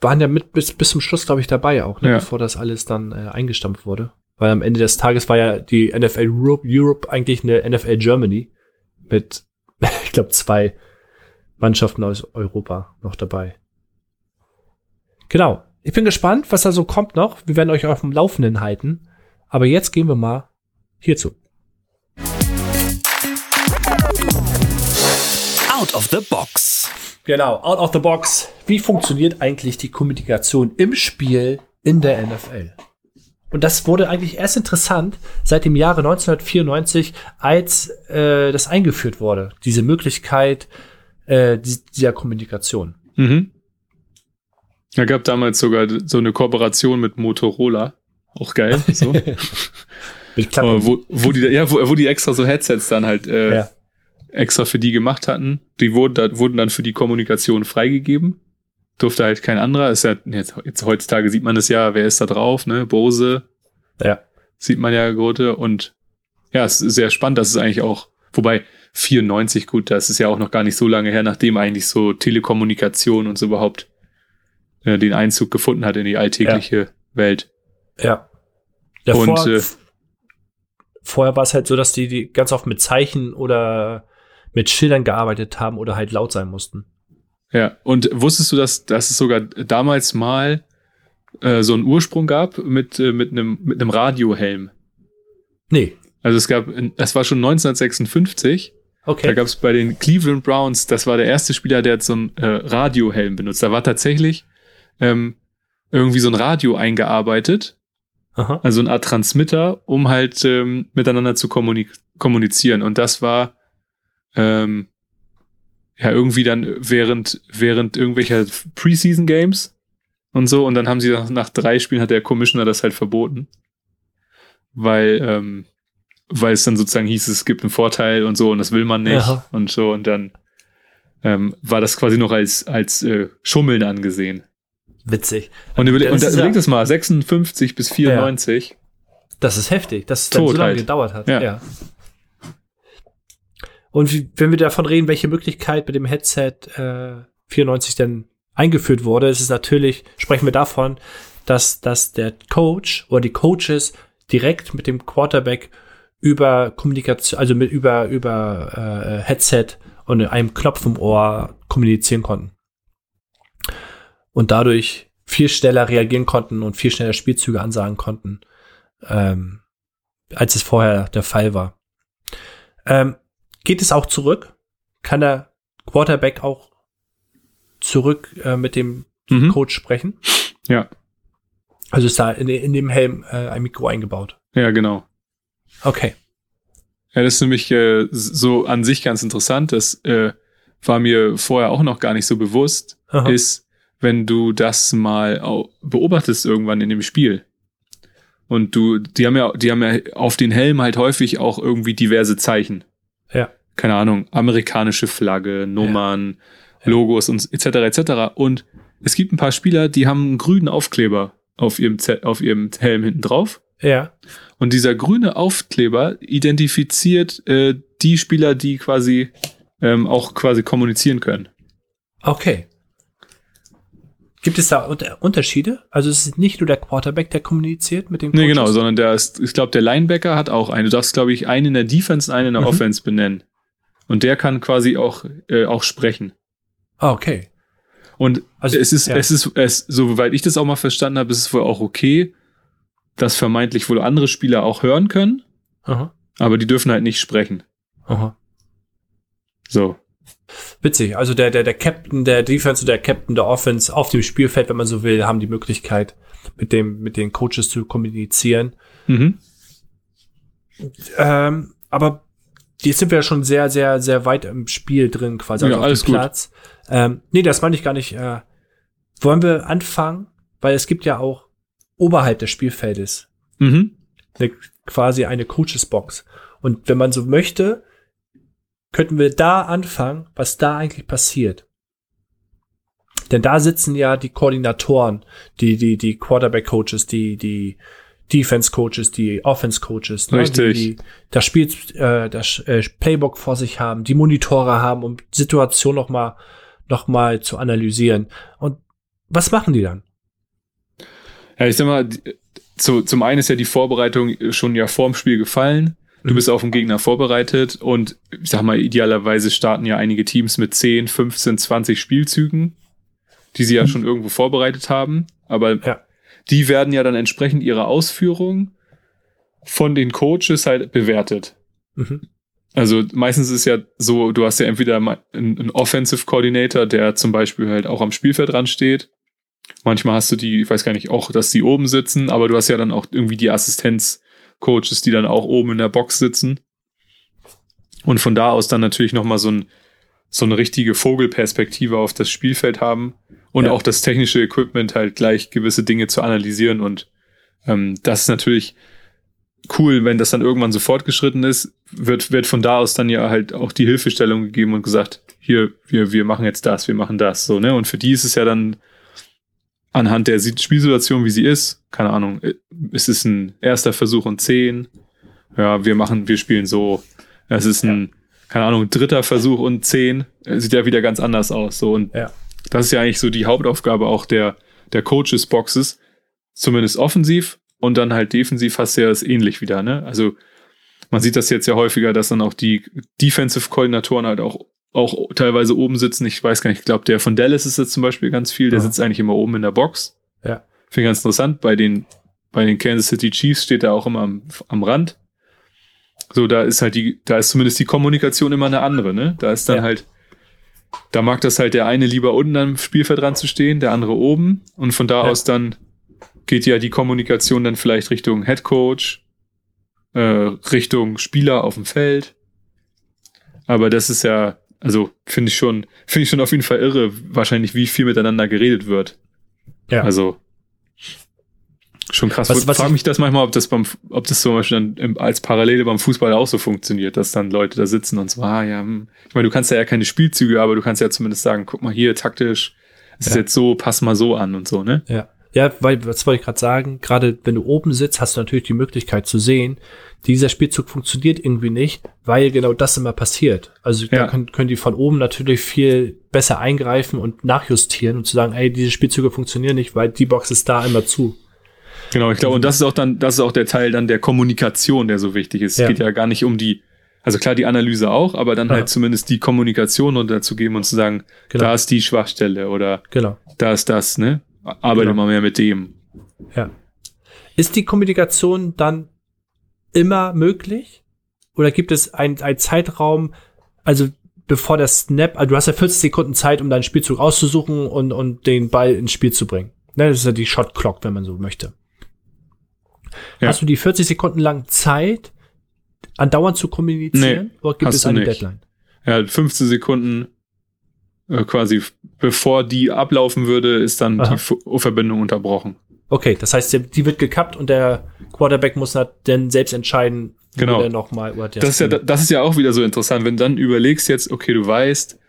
waren ja mit bis, bis zum Schluss, glaube ich, dabei auch, ne, ja. bevor das alles dann äh, eingestampft wurde. Weil am Ende des Tages war ja die NFL Europe, Europe eigentlich eine NFL Germany mit, <laughs> ich glaube, zwei Mannschaften aus Europa noch dabei. Genau. Ich bin gespannt, was da so kommt noch. Wir werden euch auf dem Laufenden halten. Aber jetzt gehen wir mal hierzu. Out of the Box. Genau, out of the box. Wie funktioniert eigentlich die Kommunikation im Spiel in der NFL? Und das wurde eigentlich erst interessant seit dem Jahre 1994, als äh, das eingeführt wurde. Diese Möglichkeit, äh, dieser Kommunikation. Mhm. Er gab damals sogar so eine Kooperation mit Motorola. Auch geil. So. <laughs> mit wo, wo, die, ja, wo, wo die extra so Headsets dann halt äh, ja. Extra für die gemacht hatten. Die wurden, da, wurden dann für die Kommunikation freigegeben. Durfte halt kein anderer. Ist ja, jetzt, jetzt heutzutage sieht man das ja, wer ist da drauf, ne? Bose. Ja. Sieht man ja Grote. Und ja, es ist sehr spannend, dass es eigentlich auch, wobei, 94, gut, das ist ja auch noch gar nicht so lange her, nachdem eigentlich so Telekommunikation und so überhaupt äh, den Einzug gefunden hat in die alltägliche ja. Welt. Ja. Davor, und äh, vorher war es halt so, dass die, die ganz oft mit Zeichen oder mit Schildern gearbeitet haben oder halt laut sein mussten. Ja, und wusstest du, dass, dass es sogar damals mal äh, so einen Ursprung gab mit, äh, mit einem mit einem Radiohelm? Nee. Also es gab, das war schon 1956 Okay. Da gab es bei den Cleveland Browns, das war der erste Spieler, der hat so einen äh, Radiohelm benutzt. Da war tatsächlich ähm, irgendwie so ein Radio eingearbeitet. Aha. Also eine Art Transmitter, um halt ähm, miteinander zu kommunik kommunizieren. Und das war ähm, ja irgendwie dann während, während irgendwelcher Preseason Games und so. Und dann haben sie nach, nach drei Spielen hat der Commissioner das halt verboten. Weil ähm, weil es dann sozusagen hieß, es gibt einen Vorteil und so und das will man nicht Aha. und so und dann ähm, war das quasi noch als, als äh, Schummeln angesehen. Witzig. Und, überle das und da, überleg das mal, 56 bis 94. Ja. Das ist heftig, dass es dann so lange halt. gedauert hat. Ja. ja. Und wie, wenn wir davon reden, welche Möglichkeit mit dem Headset äh, 94 denn eingeführt wurde, ist es natürlich, sprechen wir davon, dass, dass der Coach oder die Coaches direkt mit dem Quarterback über Kommunikation, also mit über, über äh, Headset und einem Knopf im Ohr kommunizieren konnten. Und dadurch viel schneller reagieren konnten und viel schneller Spielzüge ansagen konnten, ähm, als es vorher der Fall war. Ähm, geht es auch zurück? Kann der Quarterback auch zurück äh, mit dem mhm. Coach sprechen? Ja. Also ist da in, in dem Helm äh, ein Mikro eingebaut? Ja, genau. Okay. Ja, das ist nämlich äh, so an sich ganz interessant. Das äh, war mir vorher auch noch gar nicht so bewusst. Aha. Ist, wenn du das mal beobachtest irgendwann in dem Spiel. Und du, die haben ja, die haben ja auf den Helm halt häufig auch irgendwie diverse Zeichen. Keine Ahnung, amerikanische Flagge, Nummern, ja. Logos und etc. etc. Und es gibt ein paar Spieler, die haben einen grünen Aufkleber auf ihrem, Z auf ihrem Helm hinten drauf. Ja. Und dieser grüne Aufkleber identifiziert äh, die Spieler, die quasi ähm, auch quasi kommunizieren können. Okay. Gibt es da Unterschiede? Also es ist nicht nur der Quarterback, der kommuniziert mit dem Coaches? Nee, genau, sondern der ist, ich glaube, der Linebacker hat auch einen. Du darfst, glaube ich, einen in der Defense und einen in der mhm. Offense benennen. Und der kann quasi auch, äh, auch sprechen. Ah, okay. Und also, es ist, ja. es ist, es, soweit ich das auch mal verstanden habe, ist es wohl auch okay, das vermeintlich wohl andere Spieler auch hören können, Aha. aber die dürfen halt nicht sprechen. Aha. So. Witzig. Also der, der, der Captain der Defense und der Captain der Offense auf dem Spielfeld, wenn man so will, haben die Möglichkeit, mit dem, mit den Coaches zu kommunizieren. Mhm. Ähm, aber jetzt sind wir ja schon sehr, sehr, sehr weit im Spiel drin, quasi ja, also alles Platz. Gut. Ähm, nee, das meine ich gar nicht. Äh, wollen wir anfangen? Weil es gibt ja auch oberhalb des Spielfeldes. Mhm. Eine quasi eine Coaches-Box. Und wenn man so möchte, könnten wir da anfangen, was da eigentlich passiert. Denn da sitzen ja die Koordinatoren, die, die, die Quarterback-Coaches, die, die Defense-Coaches, die Offense-Coaches, ne, die, die das Spiel, äh, das äh, Playbook vor sich haben, die Monitore haben, um Situation noch mal, noch mal zu analysieren. Und was machen die dann? Ja, ich sag mal, zu, zum einen ist ja die Vorbereitung schon ja vorm Spiel gefallen. Du mhm. bist auf den Gegner vorbereitet und ich sag mal, idealerweise starten ja einige Teams mit 10, 15, 20 Spielzügen, die sie ja mhm. schon irgendwo vorbereitet haben. Aber ja. Die werden ja dann entsprechend ihrer Ausführung von den Coaches halt bewertet. Mhm. Also meistens ist ja so, du hast ja entweder einen, Offensive Coordinator, der zum Beispiel halt auch am Spielfeld dran steht. Manchmal hast du die, ich weiß gar nicht, auch, dass die oben sitzen, aber du hast ja dann auch irgendwie die Assistenzcoaches, die dann auch oben in der Box sitzen. Und von da aus dann natürlich nochmal so, ein, so eine richtige Vogelperspektive auf das Spielfeld haben und ja. auch das technische Equipment halt gleich gewisse Dinge zu analysieren. Und ähm, das ist natürlich cool, wenn das dann irgendwann so fortgeschritten ist, wird, wird von da aus dann ja halt auch die Hilfestellung gegeben und gesagt, hier, wir, wir machen jetzt das, wir machen das, so, ne? Und für die ist es ja dann anhand der Spielsituation, wie sie ist, keine Ahnung, äh, ist es ein erster Versuch und zehn, ja, wir machen, wir spielen so, es ist ein, ja. keine Ahnung, dritter Versuch und zehn, sieht ja wieder ganz anders aus, so, und ja. Das ist ja eigentlich so die Hauptaufgabe auch der, der Coaches-Boxes, zumindest offensiv, und dann halt defensiv hast du ja das ähnlich wieder, ne? Also man sieht das jetzt ja häufiger, dass dann auch die Defensive-Koordinatoren halt auch, auch teilweise oben sitzen. Ich weiß gar nicht, ich glaube, der von Dallas ist jetzt zum Beispiel ganz viel, der ja. sitzt eigentlich immer oben in der Box. Ja. Finde ich ganz interessant. Bei den, bei den Kansas City Chiefs steht er auch immer am, am Rand. So, da ist halt die, da ist zumindest die Kommunikation immer eine andere, ne? Da ist dann ja. halt, da mag das halt der eine lieber unten am Spielfeld dran zu stehen, der andere oben. Und von da ja. aus dann geht ja die Kommunikation dann vielleicht Richtung Head Coach, äh, Richtung Spieler auf dem Feld. Aber das ist ja, also finde ich schon, finde ich schon auf jeden Fall irre, wahrscheinlich wie viel miteinander geredet wird. Ja. Also schon krass. Was, was frage mich das manchmal, ob das beim, ob das zum Beispiel dann als Parallele beim Fußball auch so funktioniert, dass dann Leute da sitzen und so, ah ja, hm. ich meine, du kannst ja, ja keine Spielzüge, aber du kannst ja zumindest sagen, guck mal hier, taktisch, ist ja. jetzt so, pass mal so an und so, ne? Ja. Ja, weil, was wollte ich gerade sagen? Gerade wenn du oben sitzt, hast du natürlich die Möglichkeit zu sehen, dieser Spielzug funktioniert irgendwie nicht, weil genau das immer passiert. Also ja. da können, können die von oben natürlich viel besser eingreifen und nachjustieren und zu sagen, ey, diese Spielzüge funktionieren nicht, weil die Box ist da immer zu. Genau, ich glaube, und das ist auch dann, das ist auch der Teil dann der Kommunikation, der so wichtig ist. Ja. Es geht ja gar nicht um die, also klar, die Analyse auch, aber dann ja. halt zumindest die Kommunikation runterzugeben und zu sagen, genau. da ist die Schwachstelle oder genau. da ist das, ne? Arbeite genau. mal mehr mit dem. Ja. Ist die Kommunikation dann immer möglich? Oder gibt es einen, einen Zeitraum, also bevor der Snap, also du hast ja 40 Sekunden Zeit, um deinen Spielzug auszusuchen und, und den Ball ins Spiel zu bringen. Ne, das ist ja die Shot Clock, wenn man so möchte. Ja. Hast du die 40 Sekunden lang Zeit, andauernd zu kommunizieren? Nee, oder gibt es eine Deadline? Ja, 15 Sekunden äh, quasi bevor die ablaufen würde, ist dann Aha. die Verbindung unterbrochen. Okay, das heißt, die wird gekappt und der Quarterback muss dann selbst entscheiden, genau. noch mal das ist ja das ist ja auch wieder so interessant, wenn du dann überlegst jetzt, okay, du weißt,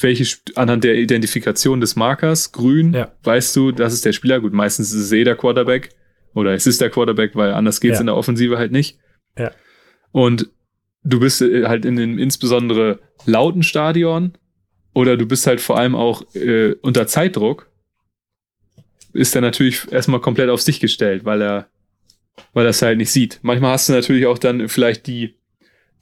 welche anhand der Identifikation des Markers grün, ja. weißt du, das ist der Spieler. Gut, meistens ist es eh der Quarterback oder es ist der Quarterback, weil anders geht's ja. in der Offensive halt nicht. Ja. Und du bist äh, halt in dem insbesondere lauten Stadion oder du bist halt vor allem auch äh, unter Zeitdruck, ist er natürlich erstmal komplett auf sich gestellt, weil er, weil er es halt nicht sieht. Manchmal hast du natürlich auch dann vielleicht die,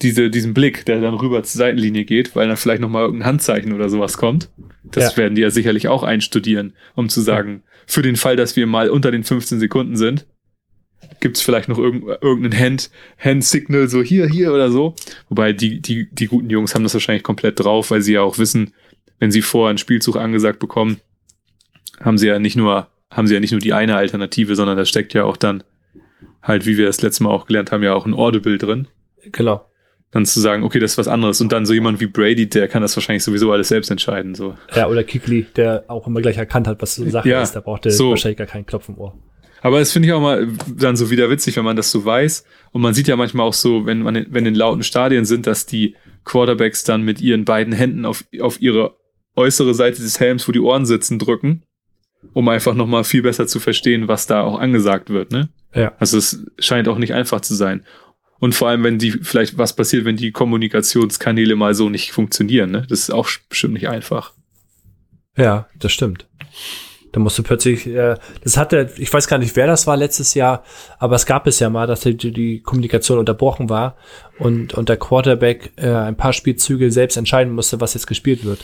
diese, diesen Blick, der dann rüber zur Seitenlinie geht, weil dann vielleicht nochmal irgendein Handzeichen oder sowas kommt. Das ja. werden die ja sicherlich auch einstudieren, um zu sagen, für den Fall, dass wir mal unter den 15 Sekunden sind, gibt es vielleicht noch irgendeinen Hand, Hand-Signal, so hier, hier oder so. Wobei die, die, die guten Jungs haben das wahrscheinlich komplett drauf, weil sie ja auch wissen, wenn sie vorher einen Spielzug angesagt bekommen, haben sie ja nicht nur, haben sie ja nicht nur die eine Alternative, sondern da steckt ja auch dann halt, wie wir das letzte Mal auch gelernt haben, ja auch ein Audible drin. Genau. Dann zu sagen, okay, das ist was anderes. Und dann so jemand wie Brady, der kann das wahrscheinlich sowieso alles selbst entscheiden. So. Ja, oder Kikli, der auch immer gleich erkannt hat, was so eine Sache ja, ist. Der brauchte so. wahrscheinlich gar keinen Klopf im Ohr. Aber es finde ich auch mal dann so wieder witzig, wenn man das so weiß. Und man sieht ja manchmal auch so, wenn man, wenn in lauten Stadien sind, dass die Quarterbacks dann mit ihren beiden Händen auf, auf ihre äußere Seite des Helms, wo die Ohren sitzen, drücken, um einfach nochmal viel besser zu verstehen, was da auch angesagt wird, ne? Ja. Also es scheint auch nicht einfach zu sein. Und vor allem, wenn die, vielleicht was passiert, wenn die Kommunikationskanäle mal so nicht funktionieren, ne? Das ist auch bestimmt nicht einfach. Ja, das stimmt. Da musst du plötzlich, äh, das hatte, ich weiß gar nicht, wer das war letztes Jahr, aber es gab es ja mal, dass die, die Kommunikation unterbrochen war und, und der Quarterback äh, ein paar Spielzüge selbst entscheiden musste, was jetzt gespielt wird.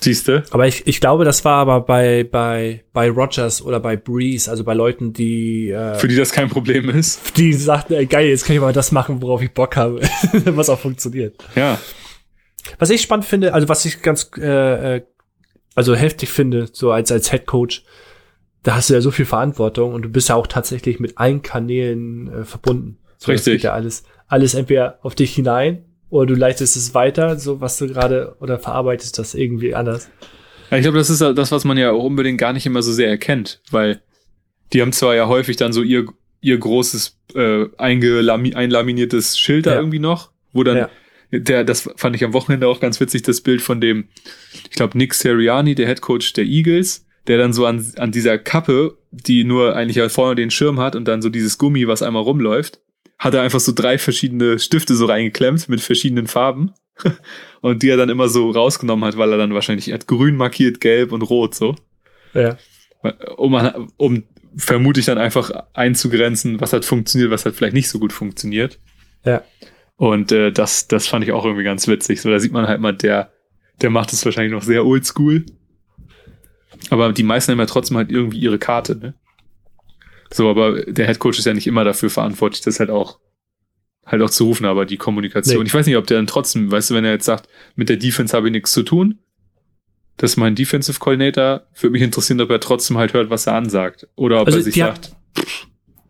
Siehste? Aber ich, ich glaube, das war aber bei, bei, bei Rogers oder bei Breeze, also bei Leuten, die. Äh, Für die das kein Problem ist. Die sagten, ey, geil, jetzt kann ich mal das machen, worauf ich Bock habe. <laughs> was auch funktioniert. Ja. Was ich spannend finde, also was ich ganz äh, äh also heftig finde, so als, als Head Coach, da hast du ja so viel Verantwortung und du bist ja auch tatsächlich mit allen Kanälen äh, verbunden. So, Richtig. Das geht ja alles, alles entweder auf dich hinein oder du leitest es weiter, so was du gerade oder verarbeitest das irgendwie anders. Ja, ich glaube, das ist das, was man ja auch unbedingt gar nicht immer so sehr erkennt, weil die haben zwar ja häufig dann so ihr, ihr großes äh, einlaminiertes Schild da ja. irgendwie noch, wo dann ja der, das fand ich am Wochenende auch ganz witzig, das Bild von dem, ich glaube, Nick Seriani, der Head Coach der Eagles, der dann so an, an dieser Kappe, die nur eigentlich ja vorne den Schirm hat und dann so dieses Gummi, was einmal rumläuft, hat er einfach so drei verschiedene Stifte so reingeklemmt mit verschiedenen Farben. <laughs> und die er dann immer so rausgenommen hat, weil er dann wahrscheinlich, er hat grün markiert, gelb und rot so. Ja. Um, um vermute ich dann einfach einzugrenzen, was hat funktioniert, was hat vielleicht nicht so gut funktioniert. Ja. Und äh, das, das fand ich auch irgendwie ganz witzig. So, da sieht man halt mal, der, der macht es wahrscheinlich noch sehr oldschool. Aber die meisten haben ja trotzdem halt irgendwie ihre Karte, ne? So, aber der Head Coach ist ja nicht immer dafür verantwortlich, das halt auch halt auch zu rufen, aber die Kommunikation. Nee. Ich weiß nicht, ob der dann trotzdem, weißt du, wenn er jetzt sagt, mit der Defense habe ich nichts zu tun, das ist mein Defensive Coordinator, würde mich interessieren, ob er trotzdem halt hört, was er ansagt. Oder ob also er sich sagt,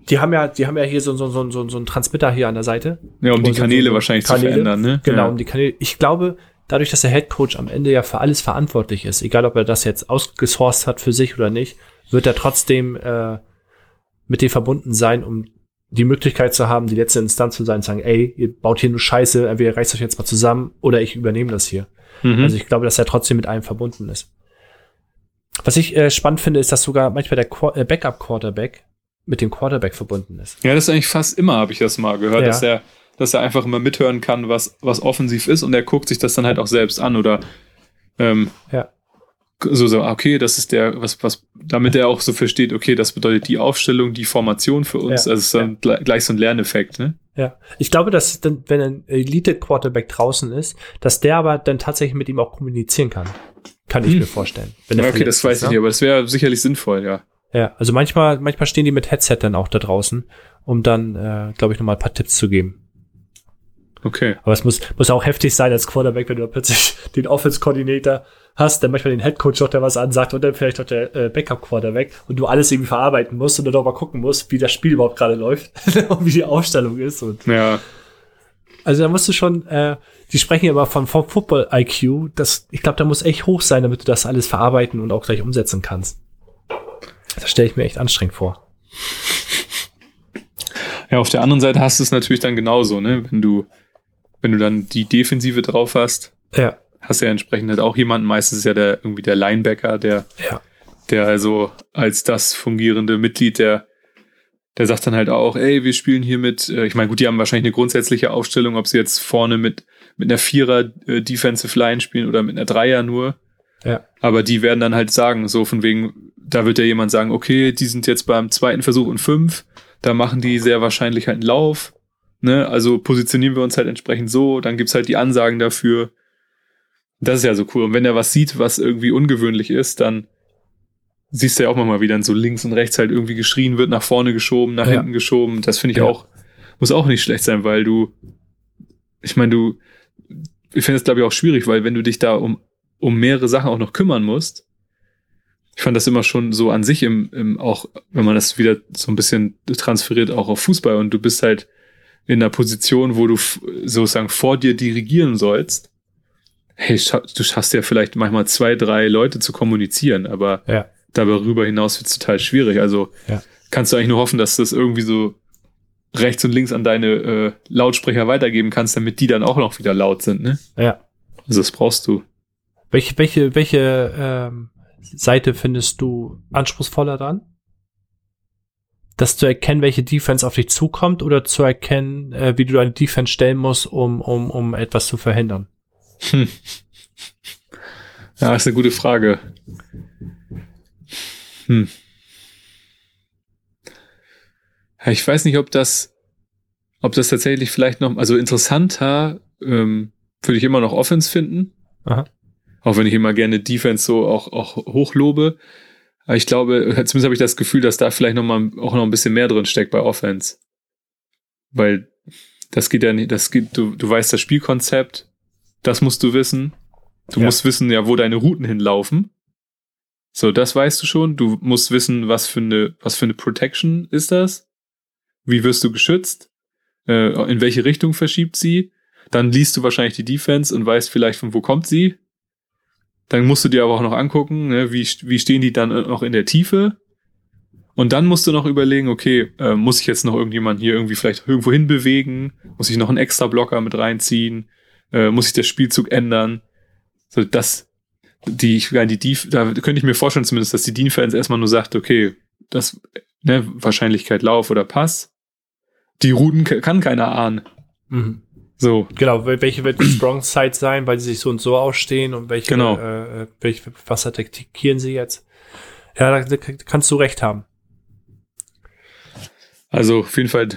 die haben ja, die haben ja hier so, so, so, so, so einen Transmitter hier an der Seite. Ja, um die Kanäle so, wahrscheinlich Kanäle. zu verändern, ne? Genau, ja. um die Kanäle. Ich glaube, dadurch, dass der Head Coach am Ende ja für alles verantwortlich ist, egal ob er das jetzt ausgesourced hat für sich oder nicht, wird er trotzdem äh, mit dir verbunden sein, um die Möglichkeit zu haben, die letzte Instanz zu sein, zu sagen, ey, ihr baut hier nur Scheiße, entweder reißt euch jetzt mal zusammen oder ich übernehme das hier. Mhm. Also ich glaube, dass er trotzdem mit einem verbunden ist. Was ich äh, spannend finde, ist, dass sogar manchmal der äh, Backup-Quarterback mit dem Quarterback verbunden ist. Ja, das ist eigentlich fast immer, habe ich das mal gehört, ja. dass er, dass er einfach immer mithören kann, was, was offensiv ist und er guckt sich das dann halt auch selbst an oder ähm, ja. So, so, okay, das ist der, was, was, damit er auch so versteht, okay, das bedeutet die Aufstellung, die Formation für uns, ja. also ist dann ja. gleich so ein Lerneffekt, ne? Ja, ich glaube, dass dann, wenn ein Elite-Quarterback draußen ist, dass der aber dann tatsächlich mit ihm auch kommunizieren kann. Kann ich hm. mir vorstellen. ja, okay, das weiß ist, ich nicht, aber das wäre sicherlich sinnvoll, ja. Ja, also manchmal, manchmal stehen die mit Headset dann auch da draußen, um dann, äh, glaube ich, nochmal ein paar Tipps zu geben. Okay. Aber es muss, muss auch heftig sein als Quarterback, wenn du plötzlich <laughs> den Offense-Coordinator hast, dann manchmal den Headcoach noch, der was ansagt und dann vielleicht noch der äh, Backup-Quarterback und du alles irgendwie verarbeiten musst und dann auch mal gucken musst, wie das Spiel überhaupt gerade läuft <laughs> und wie die Aufstellung ist. Und ja. Also da musst du schon, äh, die sprechen ja immer von, von Football IQ, das, ich glaube, da muss echt hoch sein, damit du das alles verarbeiten und auch gleich umsetzen kannst. Das stelle ich mir echt anstrengend vor. Ja, auf der anderen Seite hast du es natürlich dann genauso, ne? Wenn du, wenn du dann die Defensive drauf hast, ja. Hast ja entsprechend halt auch jemanden, meistens ist ja der irgendwie der Linebacker, der, ja. der also als das fungierende Mitglied der, der sagt dann halt auch, ey, wir spielen hier mit, äh, ich meine, gut, die haben wahrscheinlich eine grundsätzliche Aufstellung, ob sie jetzt vorne mit, mit einer Vierer äh, Defensive Line spielen oder mit einer Dreier nur. Ja. Aber die werden dann halt sagen, so von wegen, da wird ja jemand sagen, okay, die sind jetzt beim zweiten Versuch und fünf, da machen die sehr wahrscheinlich halt einen Lauf. Ne? Also positionieren wir uns halt entsprechend so, dann gibt's halt die Ansagen dafür. Das ist ja so cool. Und wenn er was sieht, was irgendwie ungewöhnlich ist, dann siehst du ja auch mal wieder so links und rechts halt irgendwie geschrien wird, nach vorne geschoben, nach ja. hinten geschoben. Das finde ich ja. auch, muss auch nicht schlecht sein, weil du, ich meine, du, ich finde es glaube ich auch schwierig, weil wenn du dich da um, um mehrere Sachen auch noch kümmern musst, ich fand das immer schon so an sich im, im auch, wenn man das wieder so ein bisschen transferiert, auch auf Fußball und du bist halt in einer Position, wo du sozusagen vor dir dirigieren sollst. Hey, du schaffst ja vielleicht manchmal zwei, drei Leute zu kommunizieren, aber ja. darüber hinaus wird es total schwierig. Also ja. kannst du eigentlich nur hoffen, dass das irgendwie so rechts und links an deine äh, Lautsprecher weitergeben kannst, damit die dann auch noch wieder laut sind, ne? Ja. Also das brauchst du. Welche, welche, welche ähm, Seite findest du anspruchsvoller dran? Das zu erkennen, welche Defense auf dich zukommt oder zu erkennen, äh, wie du deine Defense stellen musst, um, um, um etwas zu verhindern? Hm. <laughs> Ja, ist eine gute Frage. Hm. Ich weiß nicht, ob das, ob das tatsächlich vielleicht noch, also interessanter ähm, würde ich immer noch Offense finden. Aha. Auch wenn ich immer gerne Defense so auch, auch hochlobe. Aber ich glaube, zumindest habe ich das Gefühl, dass da vielleicht noch mal auch noch ein bisschen mehr drin steckt bei Offense. Weil das geht ja nicht, das geht, du, du weißt das Spielkonzept, das musst du wissen. Du ja. musst wissen, ja, wo deine Routen hinlaufen. So, das weißt du schon. Du musst wissen, was für eine, was für eine Protection ist das? Wie wirst du geschützt? Äh, in welche Richtung verschiebt sie? Dann liest du wahrscheinlich die Defense und weißt vielleicht, von wo kommt sie. Dann musst du dir aber auch noch angucken, ne, wie, wie stehen die dann noch in der Tiefe. Und dann musst du noch überlegen, okay, äh, muss ich jetzt noch irgendjemand hier irgendwie vielleicht irgendwo hin bewegen? Muss ich noch einen extra Blocker mit reinziehen? Äh, muss ich der Spielzug ändern? So, das, die, die, die, da könnte ich mir vorstellen zumindest, dass die Defense erstmal nur sagt, okay, das, ne, Wahrscheinlichkeit Lauf oder Pass. Die Routen kann keiner ahnen. Mhm. So. Genau, welche wird die Strong Side sein, weil sie sich so und so ausstehen und welche, genau. äh, welche was attackieren sie jetzt? Ja, da, da kannst du recht haben. Also auf jeden Fall,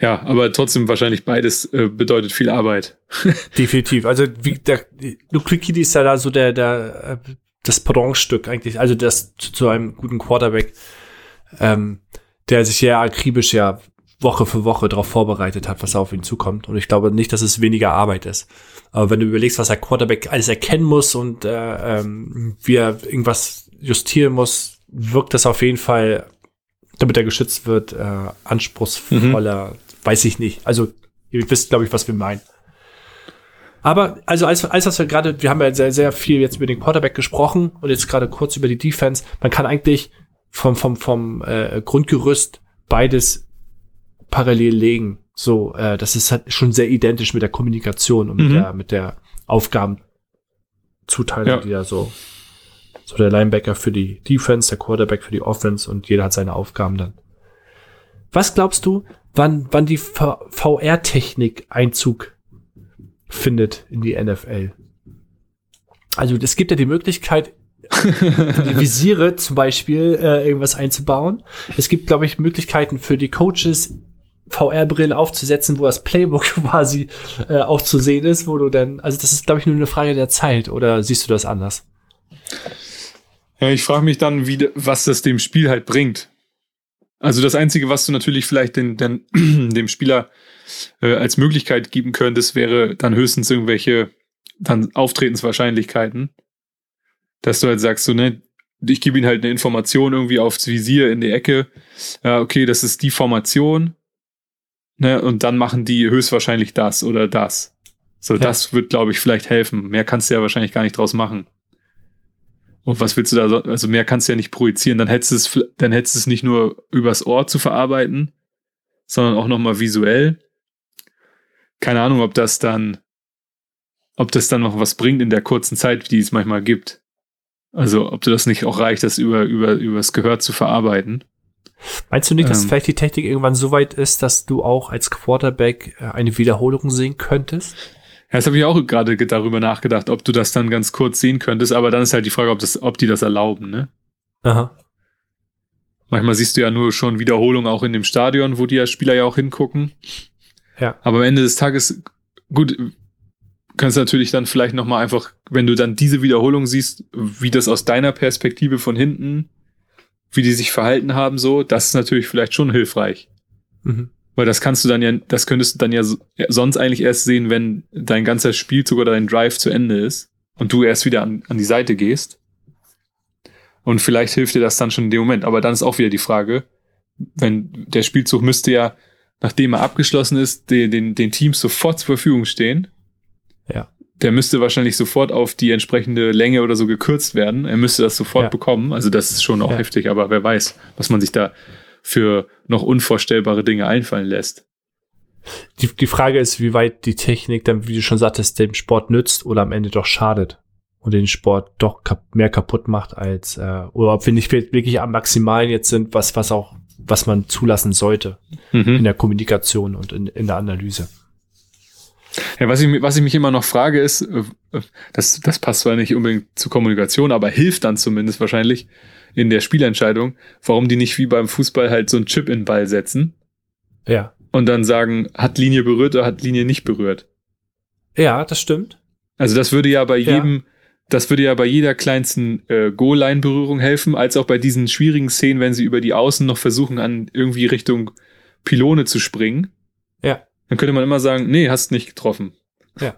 ja, aber trotzdem wahrscheinlich beides äh, bedeutet viel Arbeit. <laughs> Definitiv. Also wie der Kitty ist ja da so der, der äh, das Pendantstück eigentlich, also das zu, zu einem guten Quarterback, ähm, der sich ja akribisch ja Woche für Woche darauf vorbereitet hat, was auf ihn zukommt. Und ich glaube nicht, dass es weniger Arbeit ist. Aber wenn du überlegst, was der Quarterback alles erkennen muss und äh, ähm, wie er irgendwas justieren muss, wirkt das auf jeden Fall, damit er geschützt wird, äh, anspruchsvoller, mhm. Weiß ich nicht. Also ihr wisst, glaube ich, was wir meinen. Aber also als, als was wir gerade, wir haben ja sehr, sehr viel jetzt über den Quarterback gesprochen und jetzt gerade kurz über die Defense. Man kann eigentlich vom, vom, vom äh, Grundgerüst beides parallel legen. So, äh, das ist halt schon sehr identisch mit der Kommunikation und mit mhm. der, mit der Aufgabenzuteilung, ja. die ja so, so der Linebacker für die Defense, der Quarterback für die Offense und jeder hat seine Aufgaben dann. Was glaubst du, wann, wann die VR-Technik Einzug findet in die NFL? Also es gibt ja die Möglichkeit, die <laughs> Visiere zum Beispiel äh, irgendwas einzubauen. Es gibt, glaube ich, Möglichkeiten für die Coaches VR-Brille aufzusetzen, wo das Playbook <laughs> quasi äh, auch zu sehen ist, wo du dann, also das ist, glaube ich, nur eine Frage der Zeit, oder siehst du das anders? Ja, ich frage mich dann, wie, was das dem Spiel halt bringt. Also das Einzige, was du natürlich vielleicht den, den, <clears throat> dem Spieler äh, als Möglichkeit geben könntest, wäre dann höchstens irgendwelche dann Auftretenswahrscheinlichkeiten. Dass du halt sagst, so, ne, ich gebe ihm halt eine Information irgendwie aufs Visier in die Ecke. Ja, okay, das ist die Formation ne, und dann machen die höchstwahrscheinlich das oder das. So, ja. das wird, glaube ich, vielleicht helfen. Mehr kannst du ja wahrscheinlich gar nicht draus machen. Und was willst du da, so, also mehr kannst du ja nicht projizieren. Dann hättest du es, dann hättest du es nicht nur übers Ohr zu verarbeiten, sondern auch nochmal visuell. Keine Ahnung, ob das dann, ob das dann noch was bringt in der kurzen Zeit, die es manchmal gibt. Also, ob du das nicht auch reicht, das über, über, übers Gehör zu verarbeiten. Meinst du nicht, dass ähm, vielleicht die Technik irgendwann so weit ist, dass du auch als Quarterback äh, eine Wiederholung sehen könntest? Ja, das habe ich auch gerade darüber nachgedacht, ob du das dann ganz kurz sehen könntest, aber dann ist halt die Frage, ob, das, ob die das erlauben, ne? Aha. Manchmal siehst du ja nur schon Wiederholungen auch in dem Stadion, wo die Spieler ja auch hingucken. Ja. Aber am Ende des Tages, gut, kannst du natürlich dann vielleicht nochmal einfach, wenn du dann diese Wiederholung siehst, wie das aus deiner Perspektive von hinten wie die sich verhalten haben, so, das ist natürlich vielleicht schon hilfreich. Mhm. Weil das kannst du dann ja, das könntest du dann ja sonst eigentlich erst sehen, wenn dein ganzer Spielzug oder dein Drive zu Ende ist und du erst wieder an, an die Seite gehst. Und vielleicht hilft dir das dann schon in dem Moment. Aber dann ist auch wieder die Frage, wenn der Spielzug müsste ja, nachdem er abgeschlossen ist, den, den, den Teams sofort zur Verfügung stehen. Ja. der müsste wahrscheinlich sofort auf die entsprechende Länge oder so gekürzt werden. Er müsste das sofort ja. bekommen. Also das ist schon auch ja. heftig, aber wer weiß, was man sich da für noch unvorstellbare Dinge einfallen lässt. Die, die Frage ist, wie weit die Technik dann, wie du schon sagtest, dem Sport nützt oder am Ende doch schadet und den Sport doch kap mehr kaputt macht als äh, oder ob wir nicht wirklich am Maximalen jetzt sind, was was auch was man zulassen sollte mhm. in der Kommunikation und in, in der Analyse. Ja, was ich, was ich mich immer noch frage ist, äh, das, das passt zwar nicht unbedingt zur Kommunikation, aber hilft dann zumindest wahrscheinlich in der Spielentscheidung, warum die nicht wie beim Fußball halt so einen Chip in den Ball setzen. Ja. Und dann sagen, hat Linie berührt oder hat Linie nicht berührt. Ja, das stimmt. Also das würde ja bei jedem, das würde ja bei jeder kleinsten äh, Goal-Line-Berührung helfen, als auch bei diesen schwierigen Szenen, wenn sie über die Außen noch versuchen, an irgendwie Richtung Pylone zu springen. Ja. Dann könnte man immer sagen, nee, hast nicht getroffen. Ja.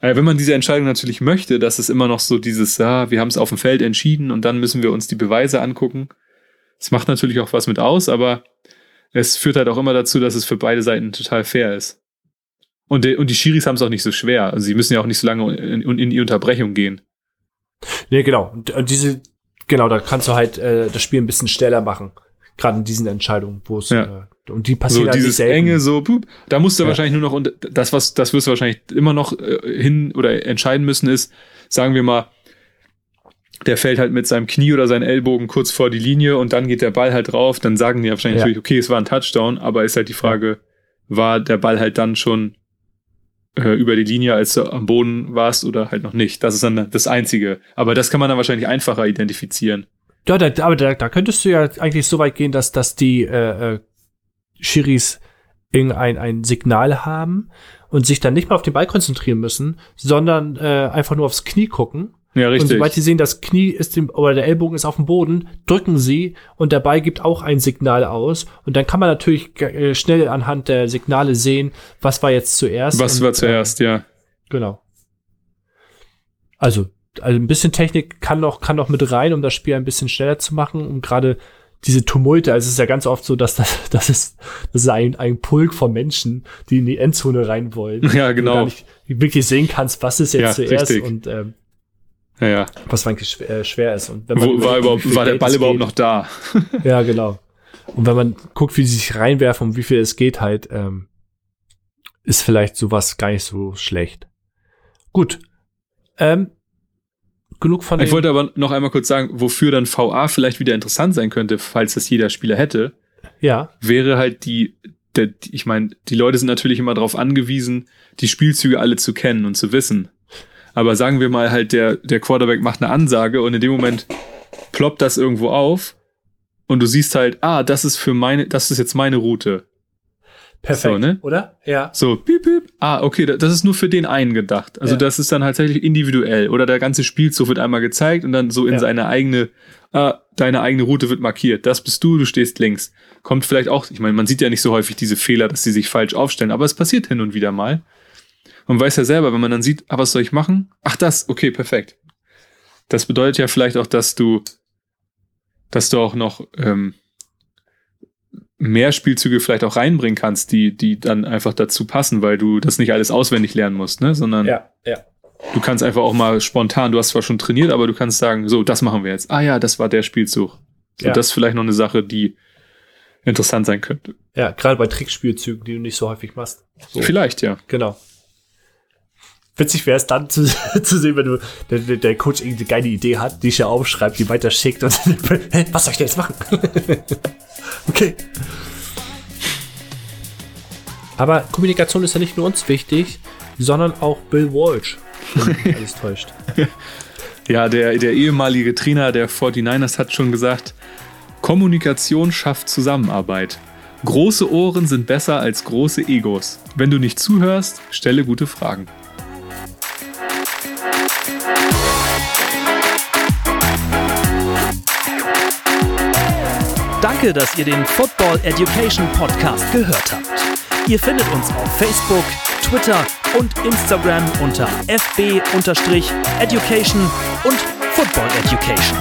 Aber wenn man diese Entscheidung natürlich möchte, dass es immer noch so dieses, ja, wir haben es auf dem Feld entschieden und dann müssen wir uns die Beweise angucken. Das macht natürlich auch was mit aus, aber es führt halt auch immer dazu, dass es für beide Seiten total fair ist. Und, die, und die Schiris haben es auch nicht so schwer. Also sie müssen ja auch nicht so lange in, in, in die Unterbrechung gehen. Nee, genau. Und, und diese, genau, da kannst du halt äh, das Spiel ein bisschen schneller machen. Gerade in diesen Entscheidungen, wo es ja. äh, und die passieren so halt dieses enge so pup, da musst du ja. wahrscheinlich nur noch und das was das wirst du wahrscheinlich immer noch äh, hin oder entscheiden müssen ist sagen wir mal der fällt halt mit seinem Knie oder seinen Ellbogen kurz vor die Linie und dann geht der Ball halt drauf dann sagen die wahrscheinlich ja. natürlich okay es war ein Touchdown aber ist halt die Frage war der Ball halt dann schon äh, über die Linie, als du am Boden warst oder halt noch nicht. Das ist dann das Einzige. Aber das kann man dann wahrscheinlich einfacher identifizieren. Ja, da, aber da, da könntest du ja eigentlich so weit gehen, dass, dass die äh, äh, Schiris irgendein ein Signal haben und sich dann nicht mal auf den Ball konzentrieren müssen, sondern äh, einfach nur aufs Knie gucken ja, richtig. Und sobald sie sehen, das Knie ist im, oder der Ellbogen ist auf dem Boden, drücken sie und der Ball gibt auch ein Signal aus. Und dann kann man natürlich äh, schnell anhand der Signale sehen, was war jetzt zuerst. Was und, war zuerst, äh, ja. Genau. Also, also ein bisschen Technik kann noch, kann noch mit rein, um das Spiel ein bisschen schneller zu machen, um gerade diese Tumulte, also es ist ja ganz oft so, dass das, <laughs> das ist, das ist ein, ein Pulk von Menschen, die in die Endzone rein wollen. Ja, genau. Du gar nicht wirklich sehen kannst, was ist jetzt ja, zuerst richtig. und ähm, ja, ja. Was eigentlich schwer, äh, schwer ist. Und wenn man Wo, war, überhaupt, war der Ball überhaupt noch da? <laughs> <laughs> ja, genau. Und wenn man guckt, wie sie sich reinwerfen und wie viel es geht, halt, ähm, ist vielleicht sowas gar nicht so schlecht. Gut. Ähm, genug von. Ich wollte aber noch einmal kurz sagen, wofür dann VA vielleicht wieder interessant sein könnte, falls das jeder Spieler hätte. Ja. Wäre halt die, der, ich meine, die Leute sind natürlich immer darauf angewiesen, die Spielzüge alle zu kennen und zu wissen. Aber sagen wir mal halt, der, der Quarterback macht eine Ansage und in dem Moment ploppt das irgendwo auf und du siehst halt, ah, das ist für meine, das ist jetzt meine Route. Perfekt, so, ne? oder? Ja. So, piep, piep. Ah, okay, das ist nur für den einen gedacht. Also ja. das ist dann tatsächlich individuell. Oder der ganze Spielzug wird einmal gezeigt und dann so in ja. seine eigene, ah, deine eigene Route wird markiert. Das bist du, du stehst links. Kommt vielleicht auch, ich meine, man sieht ja nicht so häufig diese Fehler, dass sie sich falsch aufstellen, aber es passiert hin und wieder mal. Man weiß ja selber, wenn man dann sieht, ah, was soll ich machen? Ach, das, okay, perfekt. Das bedeutet ja vielleicht auch, dass du, dass du auch noch ähm, mehr Spielzüge vielleicht auch reinbringen kannst, die, die dann einfach dazu passen, weil du das nicht alles auswendig lernen musst, ne? Sondern ja, ja. du kannst einfach auch mal spontan, du hast zwar schon trainiert, aber du kannst sagen, so, das machen wir jetzt. Ah ja, das war der Spielzug. So, ja. das ist vielleicht noch eine Sache, die interessant sein könnte. Ja, gerade bei Trickspielzügen, die du nicht so häufig machst. So. Vielleicht, ja. Genau. Witzig wäre es dann zu, <laughs> zu sehen, wenn du der, der Coach irgendeine geile Idee hat, die ich ja aufschreibt, die weiter schickt und <laughs> hä, was soll ich denn jetzt machen? <laughs> okay. Aber Kommunikation ist ja nicht nur uns wichtig, sondern auch Bill Walsh. Alles täuscht. Ja, der, der ehemalige Trainer der 49ers hat schon gesagt, Kommunikation schafft Zusammenarbeit. Große Ohren sind besser als große Egos. Wenn du nicht zuhörst, stelle gute Fragen. Danke, dass ihr den Football Education Podcast gehört habt. Ihr findet uns auf Facebook, Twitter und Instagram unter fb-education und Football Education.